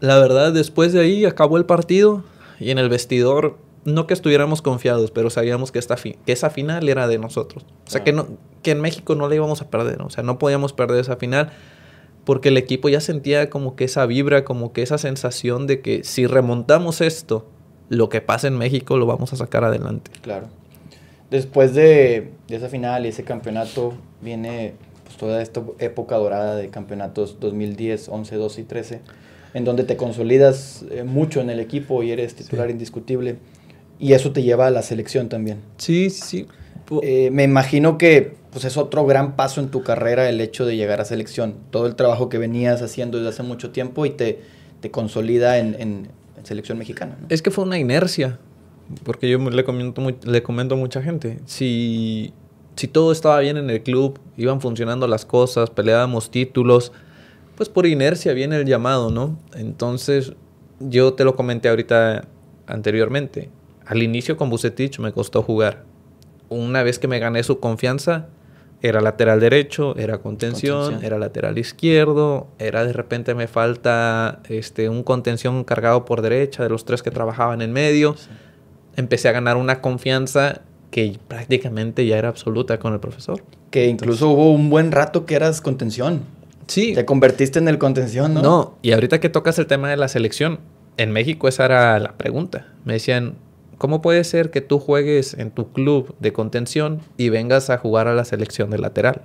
la verdad, después de ahí acabó el partido y en el vestidor, no que estuviéramos confiados, pero sabíamos que, esta que esa final era de nosotros. O sea, que, no, que en México no la íbamos a perder. O sea, no podíamos perder esa final porque el equipo ya sentía como que esa vibra, como que esa sensación de que si remontamos esto, lo que pasa en México lo vamos a sacar adelante. Claro. Después de, esa final y ese campeonato viene pues, toda esta época dorada de campeonatos 2010, 11, 12 y 13, en donde te consolidas eh, mucho en el equipo y eres titular indiscutible. Y eso te lleva a la selección también. Sí, sí, sí. Eh, me imagino que pues, es otro gran paso en tu carrera el hecho de llegar a selección. Todo el trabajo que venías haciendo desde hace mucho tiempo y te, te consolida en, en, selección mexicana. Es que fue una inercia, porque yo le comento, le comento a mucha gente. Si, si todo estaba bien en el club, iban funcionando las cosas, peleábamos títulos, pues por inercia viene el llamado, ¿no? Entonces, yo te lo comenté ahorita anteriormente. Al inicio con Bucetich me costó jugar una vez que me gané su confianza, era lateral derecho, era contención, era lateral izquierdo, era de repente me falta este, un contención cargado por derecha de los tres que trabajaban en medio. Empecé a ganar una confianza que prácticamente ya era absoluta con el profesor. Que incluso hubo un buen rato que eras contención. Sí. Te convertiste en el contención, ¿no? No, y ahorita que tocas el tema de la selección, en México esa era la pregunta. Me decían, ¿Cómo puede ser que tú juegues en tu club de contención y vengas a jugar a la selección de lateral?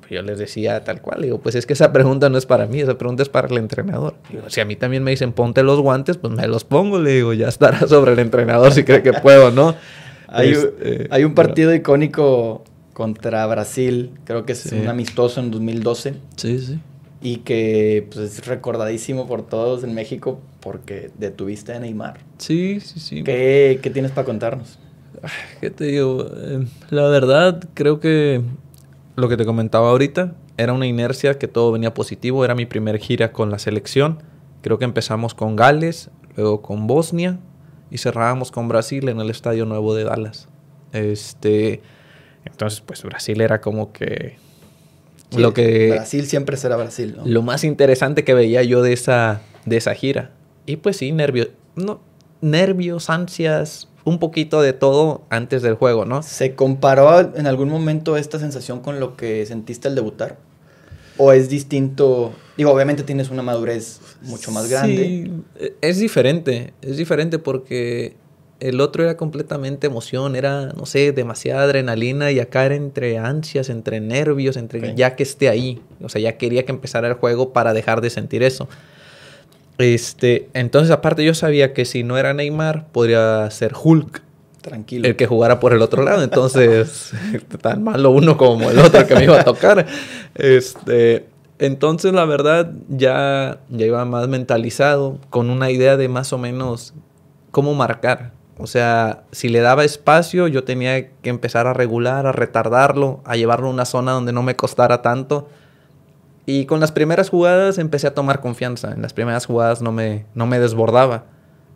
Pues yo les decía tal cual, digo, pues es que esa pregunta no es para mí, esa pregunta es para el entrenador. si a mí también me dicen ponte los guantes, pues me los pongo, le digo, ya estará sobre el entrenador si cree que puedo, ¿no? hay, este, hay, un partido icónico contra Brasil, creo que es un amistoso en 2012. Sí, sí y que pues, es recordadísimo por todos en México porque detuviste a Neymar. Sí, sí, sí. ¿Qué, qué tienes para contarnos? ¿Qué te digo? Eh, la verdad, creo que lo que te comentaba ahorita era una inercia que todo venía positivo. Era mi primer gira con la selección. Creo que empezamos con Gales, luego con Bosnia y cerrábamos con Brasil en el Estadio Nuevo de Dallas. Este, entonces, pues Brasil era como que lo que, Brasil siempre será Brasil, ¿no? Lo más interesante que veía yo de esa, de esa gira. Y pues sí, nervios, no, nervios, ansias, un poquito de todo antes del juego, ¿no? ¿Se comparó en algún momento esta sensación con lo que sentiste al debutar? ¿O es distinto? Digo, obviamente tienes una madurez mucho más grande. Sí, es diferente. Es diferente porque el otro era completamente emoción, era, no sé, demasiada adrenalina y acá era entre ansias, entre nervios, entre ya que esté ahí. O sea, ya quería que empezara el juego para dejar de sentir eso. Este, entonces, aparte, yo sabía que si no era Neymar, podría ser Hulk. Tranquilo. El que jugara por el otro lado. Entonces, tan malo uno como el otro que me iba a tocar. Este, entonces, la verdad, ya, ya iba más mentalizado, con una idea de más o menos cómo marcar. O sea, si le daba espacio, yo tenía que empezar a regular, a retardarlo, a llevarlo a una zona donde no me costara tanto. Y con las primeras jugadas empecé a tomar confianza. En las primeras jugadas no me, no me desbordaba.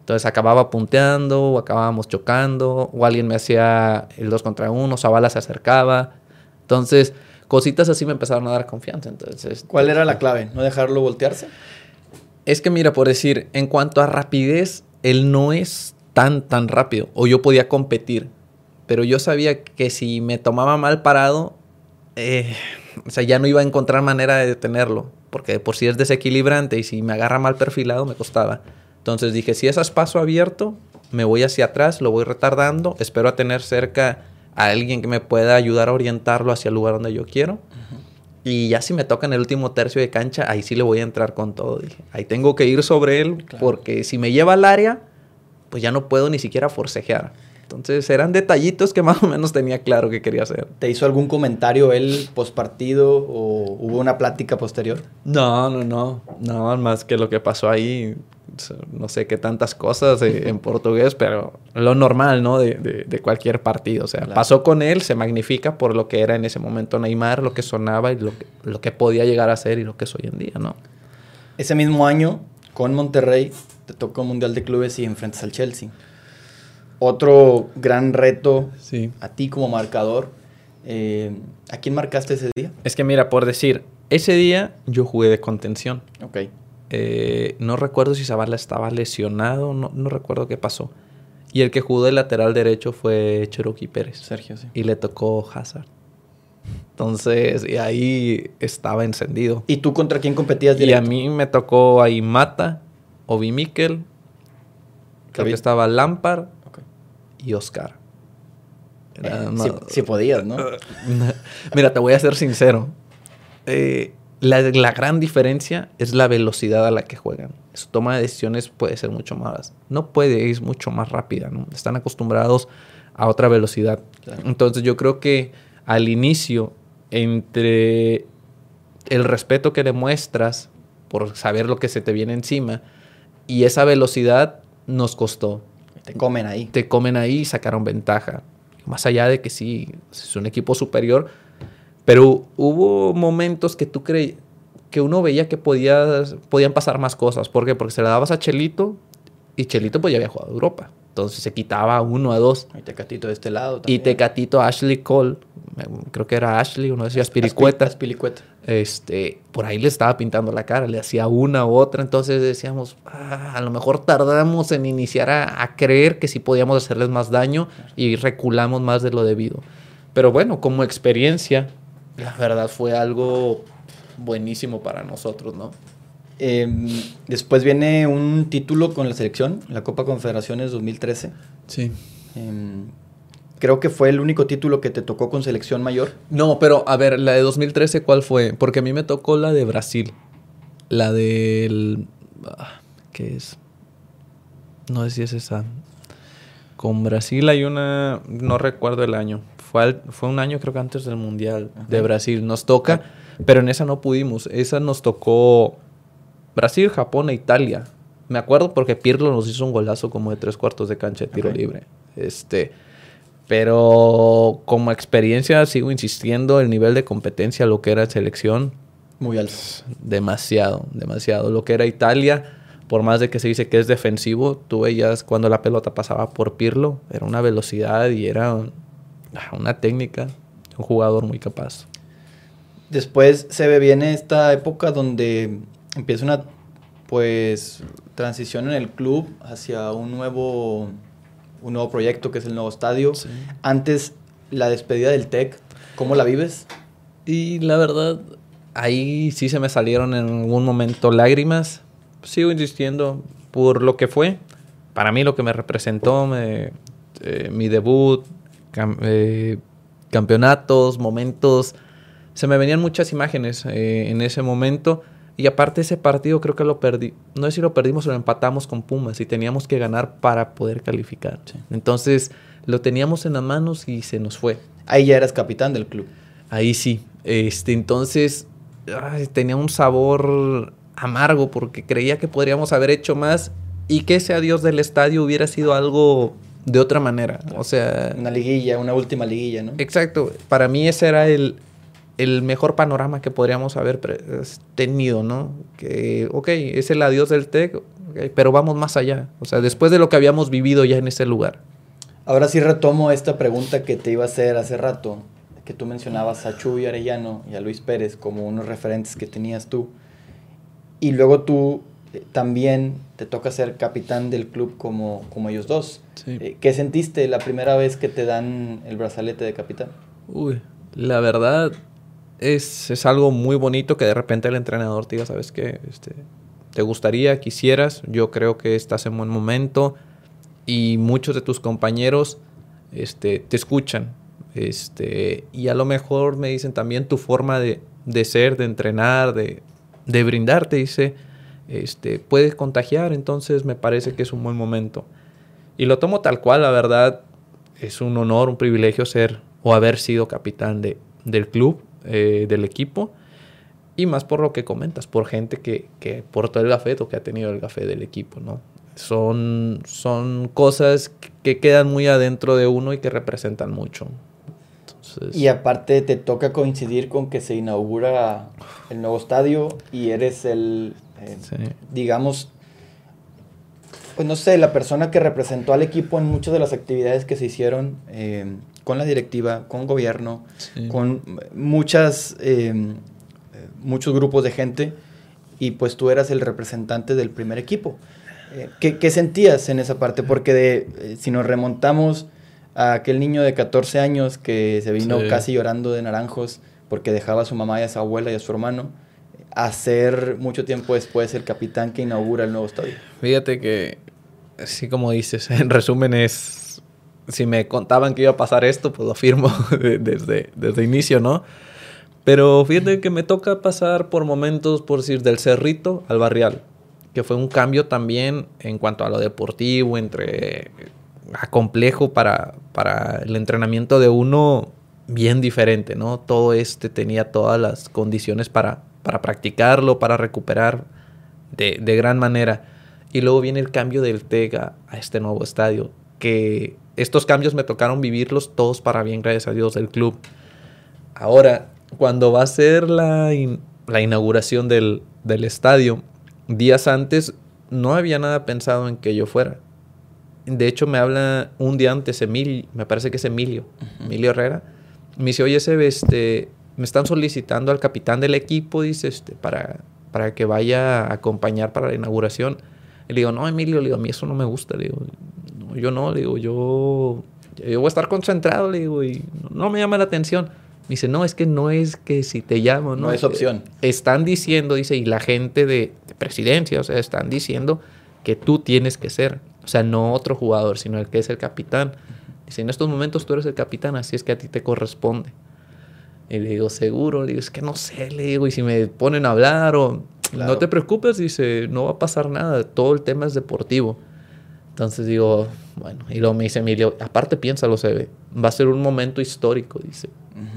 Entonces acababa punteando, o acabábamos chocando, o alguien me hacía el 2 contra 1, Zavala se acercaba. Entonces, cositas así me empezaron a dar confianza. Entonces, ¿Cuál era la clave? ¿No dejarlo voltearse? Es que mira, por decir, en cuanto a rapidez, él no es tan, tan rápido. O yo podía competir. Pero yo sabía que si me tomaba mal parado, eh, o sea, ya no iba a encontrar manera de detenerlo. Porque por si es desequilibrante y si me agarra mal perfilado, me costaba. Entonces dije, si es a espacio abierto, me voy hacia atrás, lo voy retardando, espero a tener cerca a alguien que me pueda ayudar a orientarlo hacia el lugar donde yo quiero. Y ya si me toca en el último tercio de cancha, ahí sí le voy a entrar con todo. Dije, ahí tengo que ir sobre él, porque si me lleva al área, pues ya no puedo ni siquiera forcejear. Entonces eran detallitos que más o menos tenía claro que quería hacer. ¿Te hizo algún comentario él post partido o hubo una plática posterior? No, no, no. No, más que lo que pasó ahí, no sé qué tantas cosas en portugués, pero lo normal, ¿no? De, de, cualquier partido. O sea, pasó con él, se magnifica por lo que era en ese momento Neymar, lo que sonaba y lo que, lo que podía llegar a ser y lo que es hoy en día, ¿no? Ese mismo año, con Monterrey, te tocó Mundial de Clubes y enfrentas al Chelsea. Otro gran reto a ti como marcador. Eh, ¿A quién marcaste ese día? Es que mira, por decir, ese día yo jugué de contención. Ok. Eh, no recuerdo si Zavala estaba lesionado, no, no recuerdo qué pasó. Y el que jugó de lateral derecho fue Cherokee Pérez. Sergio, sí. Y le tocó Hazard. Entonces, y ahí estaba encendido. ¿Y tú contra quién competías directo? Y a mí me tocó ahí Mata, Obi Mikel, creo que estaba Lampard y Oscar. Eh, si, podías, ¿no? Mira, te voy a ser sincero. Eh, la, gran diferencia es la velocidad a la que juegan. Su toma de decisiones puede ser mucho más. No puede, es mucho más rápida. ¿no? Están acostumbrados a otra velocidad. Entonces, yo creo que al inicio, entre el respeto que demuestras por saber lo que se te viene encima y esa velocidad nos costó. Te comen ahí. Te comen ahí y sacaron ventaja. Más allá de que sí, es un equipo superior, pero hubo momentos que tú creí que uno veía que podías, podían pasar más cosas. ¿Por qué? Porque se la dabas a Chelito y Chelito pues ya había jugado a Europa. Entonces se quitaba uno a dos. Y Tecatito de este lado también. Y Tecatito Ashley Cole, creo que era Ashley, uno decía Aspiricueta. Aspiricueta. Este, por ahí le estaba pintando la cara, le hacía una u otra. Entonces decíamos, ah, a lo mejor tardamos en iniciar a, a, creer que sí podíamos hacerles más daño y reculamos más de lo debido. Pero bueno, como experiencia, la verdad fue algo buenísimo para nosotros, ¿no? Em, después viene un título con la selección, la Copa Confederaciones 2013. Sí. Em, creo que fue el único título que te tocó con selección mayor. No, pero a ver, la de 2013, ¿cuál fue? Porque a mí me tocó la de Brasil. La del... Ah, ¿Qué es? No sé si es esa. Con Brasil hay una... No recuerdo el año. Fue, fue un año creo que antes del Mundial de Brasil. Nos toca, pero en esa no pudimos. Esa nos tocó Brasil, Japón e Italia. Me acuerdo porque Pirlo nos hizo un golazo como de tres cuartos de cancha de tiro libre. Este, pero como experiencia sigo insistiendo el nivel de competencia, lo que era selección. Muy alto. Demasiado, demasiado. Lo que era Italia, por más de que se dice que es defensivo, tú veías cuando la pelota pasaba por Pirlo, era una velocidad y era Ah, una técnica, un jugador muy capaz. Después se ve bien esta época donde empieza una pues transición en el club hacia un nuevo un nuevo proyecto que es el nuevo estadio. Antes la despedida del TEC, ¿cómo la vives? Y la verdad, ahí sí se me salieron en algún momento lágrimas. Sigo insistiendo por lo que fue. Para mí lo que me representó, eh, mi debut, eh, campeonatos, momentos. Se me venían muchas imágenes eh, en ese momento. Y aparte ese partido creo que lo perdí. No sé si lo perdimos o lo empatamos con Pumas y teníamos que ganar para poder calificar. Entonces lo teníamos en las manos y se nos fue. Ahí ya eras capitán del club. Ahí sí. Este, entonces tenía un sabor amargo porque creía que podríamos haber hecho más y que ese adiós del estadio hubiera sido algo de otra manera. O sea... Una liguilla, una última liguilla, ¿no? Exacto. Para mí ese era el, mejor panorama que podríamos haber tenido, ¿no? Que, ok, es el adiós del TEC, pero vamos más allá. O sea, después de lo que habíamos vivido ya en ese lugar. Ahora sí retomo esta pregunta que te iba a hacer hace rato, que tú mencionabas a Chuy Arellano y a Luis Pérez como unos referentes que tenías tú. Y luego tú eh, también te toca ser capitán del club como, como ellos dos. Eh, ¿Qué sentiste la primera vez que te dan el brazalete de capitán? Uy, la verdad es, es algo muy bonito que de repente el entrenador te diga, ¿sabes qué? Este, te gustaría, quisieras, yo creo que estás en buen momento y muchos de tus compañeros este, te escuchan. Este, y a lo mejor me dicen también tu forma de, de ser, de entrenar, de, de brindarte, dice este, puede contagiar, entonces me parece que es un buen momento. Y lo tomo tal cual, la verdad, es un honor, un privilegio ser o haber sido capitán de, del club, eh, del equipo, y más por lo que comentas, por gente que, que portó el gafeto, que ha tenido el gafé del equipo, ¿no? Son, son cosas que quedan muy adentro de uno y que representan mucho. Y aparte te toca coincidir con que se inaugura el nuevo estadio y eres el eh, digamos, pues no sé, la persona que representó al equipo en muchas de las actividades que se hicieron eh, con la directiva, con gobierno, con muchas, eh, muchos grupos de gente y pues tú eras el representante del primer equipo. Eh, ¿qué, sentías en esa parte? Porque de, eh, si nos remontamos a aquel niño de 14 años que se vino casi llorando de naranjos porque dejaba a su mamá y a su abuela y a su hermano, a ser mucho tiempo después el capitán que inaugura el nuevo estadio. Fíjate que, así como dices, en resumen es, si me contaban que iba a pasar esto, pues lo firmo desde, desde inicio, ¿no? Pero fíjate que me toca pasar por momentos, por decir, del cerrito al barrial, que fue un cambio también en cuanto a lo deportivo, entre a complejo para, para el entrenamiento de uno bien diferente, ¿no? Todo este tenía todas las condiciones para, para practicarlo, para recuperar de, de, gran manera. Y luego viene el cambio del TEGA a este nuevo estadio, que estos cambios me tocaron vivirlos todos para bien, gracias a Dios, del club. Ahora, cuando va a ser la, la inauguración del, del estadio, días antes no había nada pensado en que yo fuera. De hecho, me habla un día antes Emilio, me parece que es Emilio, Emilio Herrera. Me dice, oye, ese, este, me están solicitando al capitán del equipo, dice, este, para, para que vaya a acompañar para la inauguración. Y le digo, no, Emilio, le digo, a mí eso no me gusta. Le digo, yo no, le digo, yo, yo voy a estar concentrado, le digo, y no, me llama la atención. Me dice, no, es que no es que si te llamo, ¿no? No es opción. Están diciendo, dice, y la gente de, de presidencia, o sea, están diciendo que tú tienes que ser. O sea, no otro jugador, sino el que es el capitán. Dice, en estos momentos tú eres el capitán, así es que a ti te corresponde. Y le digo, seguro, le digo, es que no sé, le digo, y si me ponen a hablar o... No te preocupes, dice, no va a pasar nada, todo el tema es deportivo. Entonces digo, bueno, y luego me dice Emilio, aparte piénsalo, se ve, va a ser un momento histórico, dice.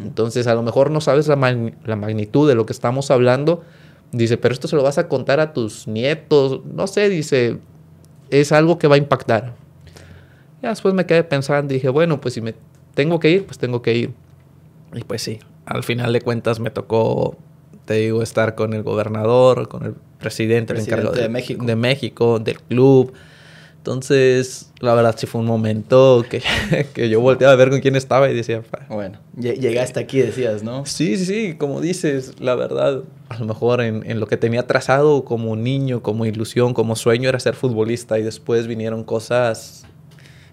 Entonces a lo mejor no sabes la, la magnitud de lo que estamos hablando, dice, pero esto se lo vas a contar a tus nietos, no sé, dice, es algo que va a impactar. Ya después me quedé pensando dije, bueno, pues si me tengo que ir, pues tengo que ir. Y pues sí, al final de cuentas me tocó, te digo, estar con el gobernador, con el presidente, el encargado de, México. de México, del club. Entonces, la verdad sí fue un momento que, que yo volteaba a ver con quién estaba y decía... Bueno, llegaste aquí, decías, ¿no? Sí, sí, sí, como dices, la verdad, a lo mejor en, en, lo que tenía trazado como niño, como ilusión, como sueño era ser futbolista y después vinieron cosas...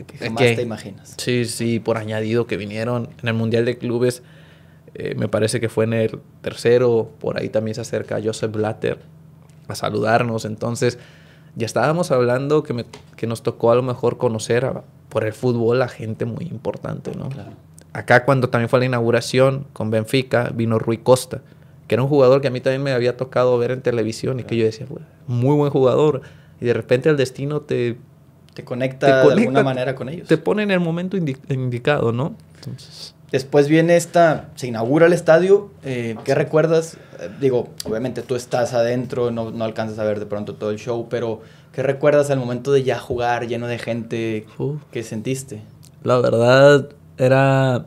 Que jamás te imaginas. Sí, sí, por añadido que vinieron en el Mundial de Clubes, eh, me parece que fue en el tercero, por ahí también se acerca Joseph Blatter a saludarnos, entonces ya estábamos hablando que, me, que nos tocó a lo mejor conocer a, por el fútbol a gente muy importante, ¿no? Acá cuando también fue la inauguración con Benfica, vino Rui Costa, que era un jugador que a mí también me había tocado ver en televisión y que yo decía, muy buen jugador. Y de repente el destino te... Te conecta, de alguna manera con ellos. Te pone en el momento indicado, ¿no? Entonces... Después viene esta, se inaugura el estadio. Eh, ¿Qué recuerdas? Eh, digo, obviamente tú estás adentro, no, no, alcanzas a ver de pronto todo el show, pero ¿qué recuerdas al momento de ya jugar lleno de gente? ¿Qué sentiste? La verdad, era.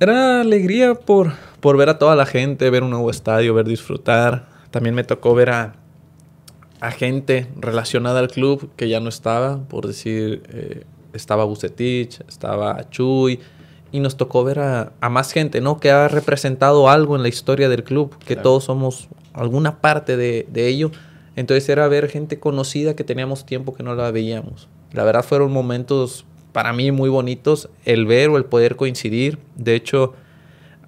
Era alegría por, por ver a toda la gente, ver un nuevo estadio, ver disfrutar. También me tocó ver a, a gente relacionada al club que ya no estaba, por decir, eh, estaba Bucetich, estaba Chuy y nos tocó ver a, más gente, ¿no? Que ha representado algo en la historia del club, que todos somos alguna parte de, ello. Entonces era ver gente conocida que teníamos tiempo que no la veíamos. La verdad fueron momentos para mí muy bonitos el ver o el poder coincidir. De hecho,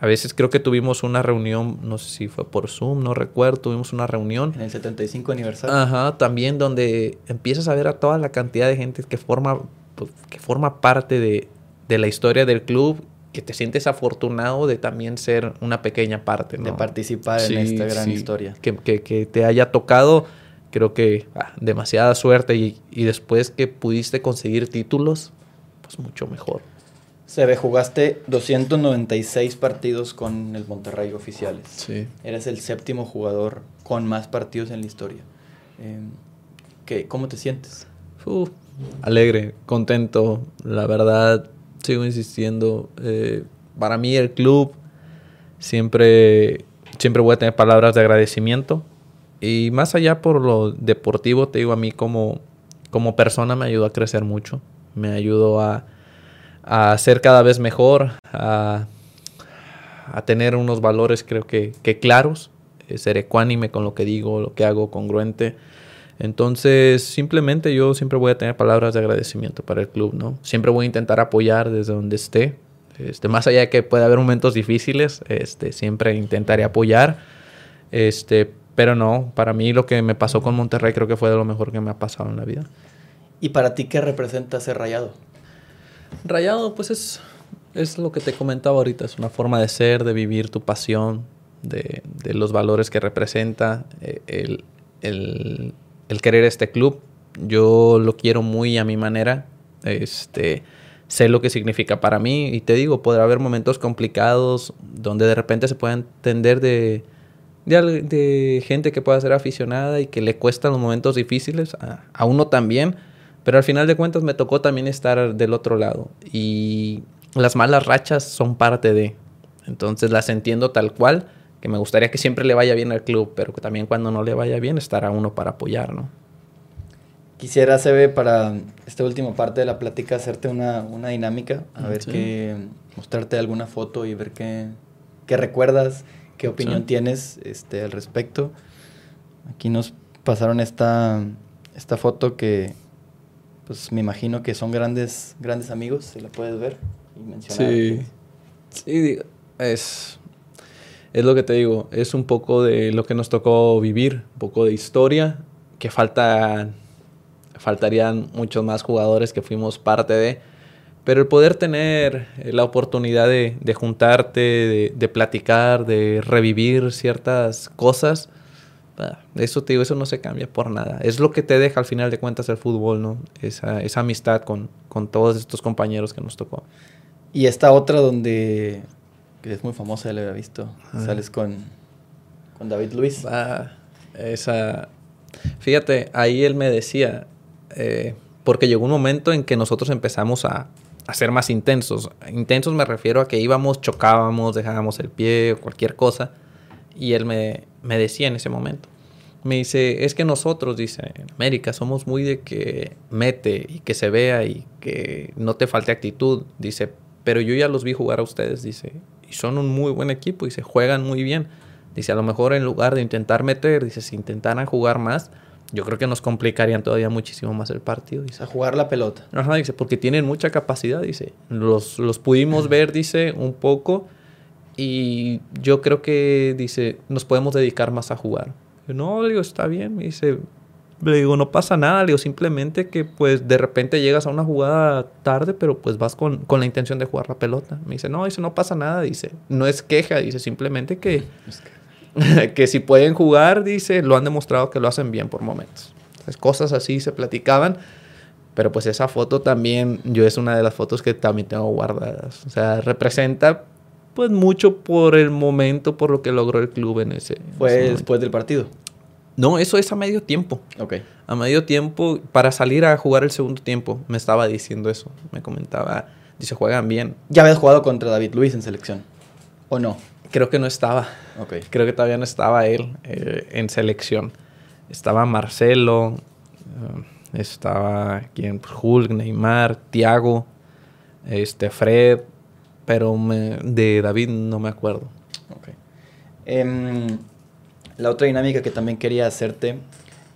a veces creo que tuvimos una reunión, no sé si fue por Zoom, no recuerdo, tuvimos una reunión. En el 75 aniversario. Ajá, también donde empiezas a ver a toda la cantidad de gente que forma, pues, que forma parte de, de la historia del club que te sientes afortunado de también ser una pequeña parte, De participar en esta gran historia. Que, que, te haya tocado, creo que ah, demasiada suerte y, y, después que pudiste conseguir títulos, pues mucho mejor. Se ve, jugaste 296 partidos con el Monterrey oficiales. Sí. Eres el séptimo jugador con más partidos en la historia. Eh, ¿Cómo te sientes? alegre, contento, la verdad sigo insistiendo. Eh, para mí el club siempre, siempre voy a tener palabras de agradecimiento. Y más allá por lo deportivo, te digo, a mí como, como persona me ayudó a crecer mucho. Me ayudó a, a ser cada vez mejor, a, a tener unos valores creo que, claros. ser ecuánime con lo que digo, lo que hago, congruente. Entonces, simplemente yo siempre voy a tener palabras de agradecimiento para el club, ¿no? Siempre voy a intentar apoyar desde donde esté. Este, más allá de que pueda haber momentos difíciles, este, siempre intentaré apoyar. Este, pero no, para mí lo que me pasó con Monterrey creo que fue de lo mejor que me ha pasado en la vida. ¿Y para ti qué representa ser rayado? Rayado, pues es, es lo que te comentaba ahorita, es una forma de ser, de vivir tu pasión, de, de los valores que representa, eh, el, el el querer este club. Yo lo quiero muy a mi manera. Este, sé lo que significa para mí y te digo, podrá haber momentos complicados donde de repente se pueda entender de, de, gente que pueda ser aficionada y que le cuestan los momentos difíciles, a, a, uno también, pero al final de cuentas me tocó también estar del otro lado y las malas rachas son parte de, entonces las entiendo tal cual que me gustaría que siempre le vaya bien al club, pero que también cuando no le vaya bien estará uno para apoyar, ¿no? Quisiera, Sebe, para esta última parte de la plática, hacerte una, una dinámica, a ver qué, mostrarte alguna foto y ver qué, qué recuerdas, qué opinión tienes este, al respecto. Aquí nos pasaron esta, esta foto que, pues me imagino que son grandes, grandes amigos, si la puedes ver y mencionar. Sí, sí, es es lo que te digo, es un poco de lo que nos tocó vivir, un poco de historia, que falta, faltarían muchos más jugadores que fuimos parte de, pero el poder tener la oportunidad de, juntarte, de, platicar, de revivir ciertas cosas, eso te digo, eso no se cambia por nada. Es lo que te deja al final de cuentas el fútbol, ¿no? Esa, esa amistad con, con todos estos compañeros que nos tocó. Y esta otra donde que es muy famosa, ya la había visto. Sales con, con David Luis. Ah, esa. Fíjate, ahí él me decía, eh, porque llegó un momento en que nosotros empezamos a, a, ser más intensos. Intensos me refiero a que íbamos, chocábamos, dejábamos el pie o cualquier cosa. Y él me, me decía en ese momento, me dice, es que nosotros, dice, en América somos muy de que mete y que se vea y que no te falte actitud, dice, pero yo ya los vi jugar a ustedes, dice, y son un muy buen equipo y se juegan muy bien. Dice, a lo mejor en lugar de intentar meter, dice, si intentaran jugar más, yo creo que nos complicarían todavía muchísimo más el partido. Dice. A jugar la pelota. Ajá, dice, porque tienen mucha capacidad, dice. Los, los pudimos ver, dice, un poco. Y yo creo que, dice, nos podemos dedicar más a jugar. No, digo, está bien. dice, le digo, no pasa nada, le digo, simplemente que pues de repente llegas a una jugada tarde, pero pues vas con, con, la intención de jugar la pelota. Me dice, no, dice, no pasa nada, dice, no es queja, dice, simplemente que, que si pueden jugar, dice, lo han demostrado que lo hacen bien por momentos. Entonces, cosas así se platicaban, pero pues esa foto también, yo es una de las fotos que también tengo guardadas. O sea, representa pues mucho por el momento, por lo que logró el club en ese. Fue después del partido. No, eso es a medio tiempo. Ok. A medio tiempo, para salir a jugar el segundo tiempo, me estaba diciendo eso. Me comentaba, dice, juegan bien. ¿Ya habías jugado contra David Luis en selección? ¿O no? Creo que no estaba. Ok. Creo que todavía no estaba él eh, en selección. Estaba Marcelo, eh, estaba quien, pues, Hulk, Neymar, Tiago, este, Fred, pero de David no me acuerdo. Ok. Em, la otra dinámica que también quería hacerte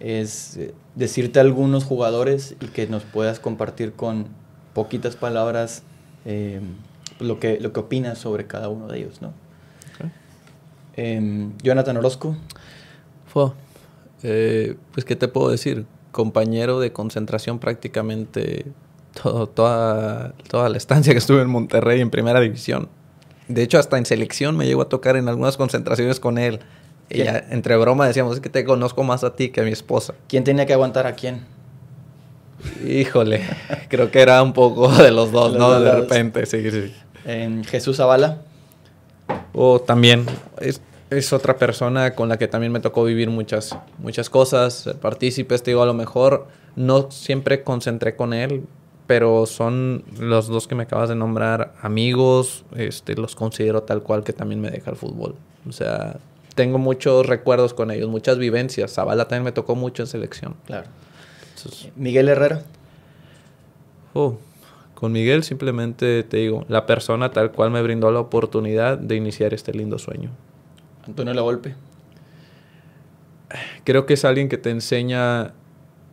es eh, decirte algunos jugadores y que nos puedas compartir con poquitas palabras eh, lo, que, lo que opinas sobre cada uno de ellos, ¿no? Em, Jonathan Orozco. Fue, eh, pues, ¿qué te puedo decir? Compañero de concentración prácticamente toda, toda la estancia que estuve en Monterrey en primera división. De hecho, hasta en selección me llego a tocar en algunas concentraciones con él. Y entre broma decíamos, es que te conozco más a ti que a mi esposa. ¿Quién tenía que aguantar a quién? Híjole, creo que era un poco de los dos, ¿no? de repente, sí, sí. Jesús Zavala. O también, es, es, otra persona con la que también me tocó vivir muchas, muchas cosas, partícipes, te digo, a lo mejor no siempre concentré con él, pero son los dos que me acabas de nombrar amigos, este, los considero tal cual que también me deja el fútbol. O sea, tengo muchos recuerdos con ellos, muchas vivencias. Zavala también me tocó mucho en selección. Claro. Miguel Herrera. Oh, con Miguel simplemente te digo, la persona tal cual me brindó la oportunidad de iniciar este lindo sueño. Antonio La Volpe. creo que es alguien que te enseña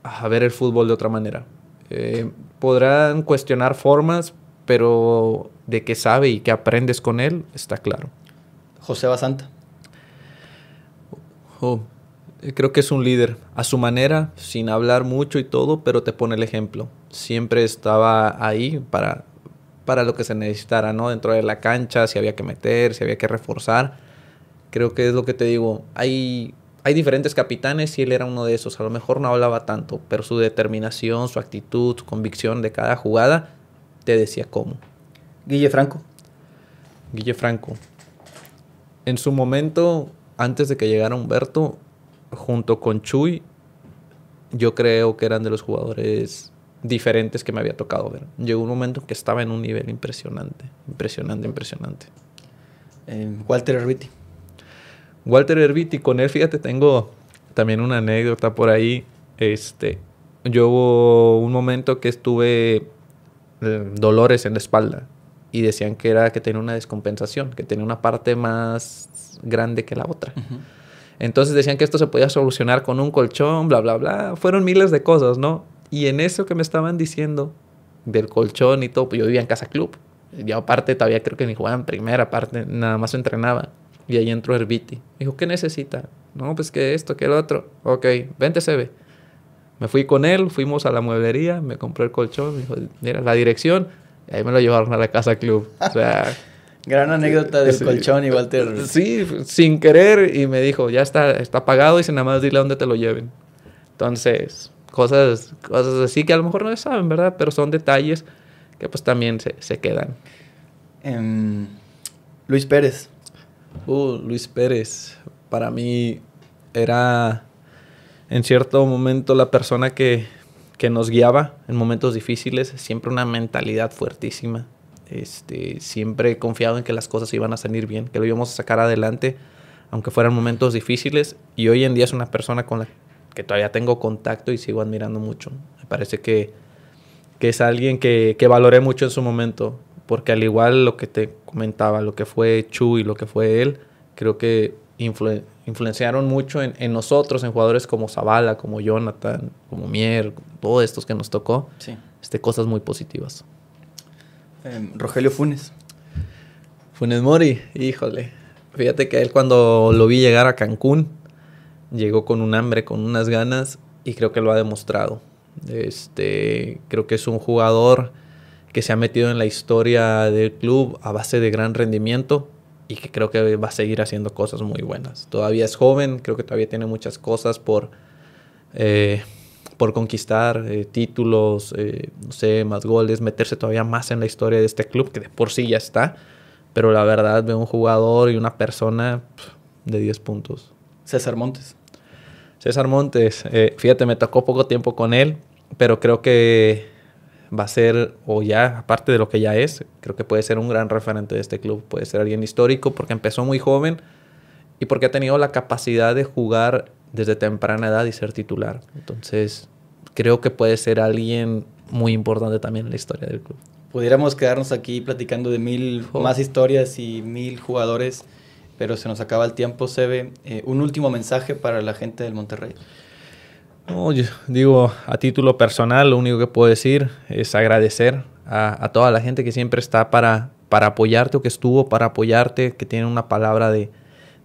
a ver el fútbol de otra manera. Eh, podrán cuestionar formas, pero de que sabe y que aprendes con él, está claro. José Basanta. Oh, creo que es un líder a su manera, sin hablar mucho y todo, pero te pone el ejemplo. Siempre estaba ahí para, para lo que se necesitara, ¿no? Dentro de la cancha, si había que meter, si había que reforzar. Creo que es lo que te digo. Hay hay diferentes capitanes y él era uno de esos. A lo mejor no hablaba tanto, pero su determinación, su actitud, su convicción de cada jugada te decía cómo. Guille Franco. Guille Franco. En su momento, antes de que llegara Humberto, junto con Chuy, yo creo que eran de los jugadores diferentes que me había tocado ver. Llegó un momento que estaba en un nivel impresionante, impresionante, impresionante. Eh, Walter Erviti. Walter Herbiti, con él, fíjate, tengo también una anécdota por ahí. Este, yo hubo un momento que estuve eh, dolores en la espalda y decían que era que tenía una descompensación, que tenía una parte más grande que la otra. Entonces decían que esto se podía solucionar con un colchón, bla, bla, bla. Fueron miles de cosas, ¿no? Y en eso que me estaban diciendo del colchón y todo, pues yo vivía en casa club. Y aparte todavía creo que ni jugaba en primera parte, nada más entrenaba. Y ahí entró Herbiti. Dijo, ¿qué necesita? No, pues que esto, que el otro. Ok, vente, se ve. Me fui con él, fuimos a la mueblería, me compró el colchón, me dijo, mira, la dirección. Y ahí me lo llevaron a la casa club. O sea... Gran anécdota del colchón y Walter. Sí, sin querer. Y me dijo, ya está, está pagado y sin nada más dile a dónde te lo lleven. Entonces, cosas, cosas así que a lo mejor no se saben, ¿verdad? Pero son detalles que pues también se, se quedan. Em, Luis Pérez. Uh, Luis Pérez, para mí era en cierto momento la persona que, que, nos guiaba en momentos difíciles, siempre una mentalidad fuertísima. Este, siempre confiado en que las cosas iban a salir bien, que lo íbamos a sacar adelante, aunque fueran momentos difíciles. Y hoy en día es una persona con la que todavía tengo contacto y sigo admirando mucho. Me parece que, que es alguien que, que valoré mucho en su momento porque al igual lo que te comentaba, lo que fue Chu y lo que fue él, creo que influenciaron mucho en, nosotros, en jugadores como Zavala, como Jonathan, como Mier, todos estos que nos tocó, sí. este, cosas muy positivas. Em, Rogelio Funes. Funes Mori, híjole. Fíjate que él cuando lo vi llegar a Cancún, llegó con un hambre, con unas ganas, y creo que lo ha demostrado. Este, creo que es un jugador que se ha metido en la historia del club a base de gran rendimiento y que creo que va a seguir haciendo cosas muy buenas. Todavía es joven, creo que todavía tiene muchas cosas por, eh, por conquistar, eh, títulos, eh, no sé, más goles, meterse todavía más en la historia de este club, que de por sí ya está, pero la verdad veo un jugador y una persona de 10 puntos. César Montes. César Montes, fíjate, me tocó poco tiempo con él, pero creo que va a ser, o ya, aparte de lo que ya es, creo que puede ser un gran referente de este club. Puede ser alguien histórico porque empezó muy joven y porque ha tenido la capacidad de jugar desde temprana edad y ser titular. Entonces, creo que puede ser alguien muy importante también en la historia del club. Pudiéramos quedarnos aquí platicando de mil más historias y mil jugadores, pero se nos acaba el tiempo, Sebe. Eh, un último mensaje para la gente del Monterrey. No, yo digo, a título personal, lo único que puedo decir es agradecer a, toda la gente que siempre está para, para apoyarte o que estuvo para apoyarte, que tiene una palabra de,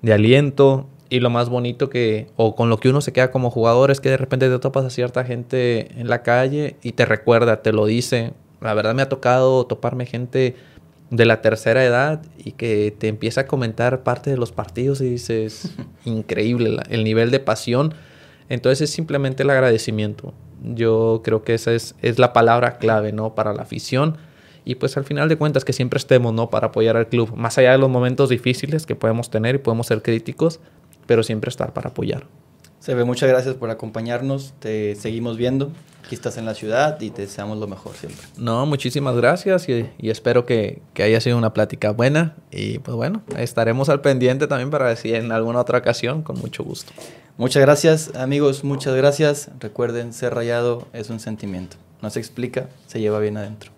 de aliento. Y lo más bonito que, o con lo que uno se queda como jugador, es que de repente te topas a cierta gente en la calle y te recuerda, te lo dice. La verdad me ha tocado toparme gente de la tercera edad y que te empieza a comentar parte de los partidos y dices, increíble el nivel de pasión entonces es simplemente el agradecimiento. Yo creo que esa es, es la palabra clave, ¿no? Para la afición. Y pues al final de cuentas que siempre estemos, ¿no? Para apoyar al club. Más allá de los momentos difíciles que podemos tener y podemos ser críticos, pero siempre estar para apoyar. Se ve, muchas gracias por acompañarnos. Te seguimos viendo. Aquí estás en la ciudad y te deseamos lo mejor siempre. No, muchísimas gracias y, y espero que, que, haya sido una plática buena. Y pues bueno, estaremos al pendiente también para decir en alguna otra ocasión, con mucho gusto. Muchas gracias, amigos. Muchas gracias. Recuerden, ser rayado es un sentimiento. No se explica, se lleva bien adentro.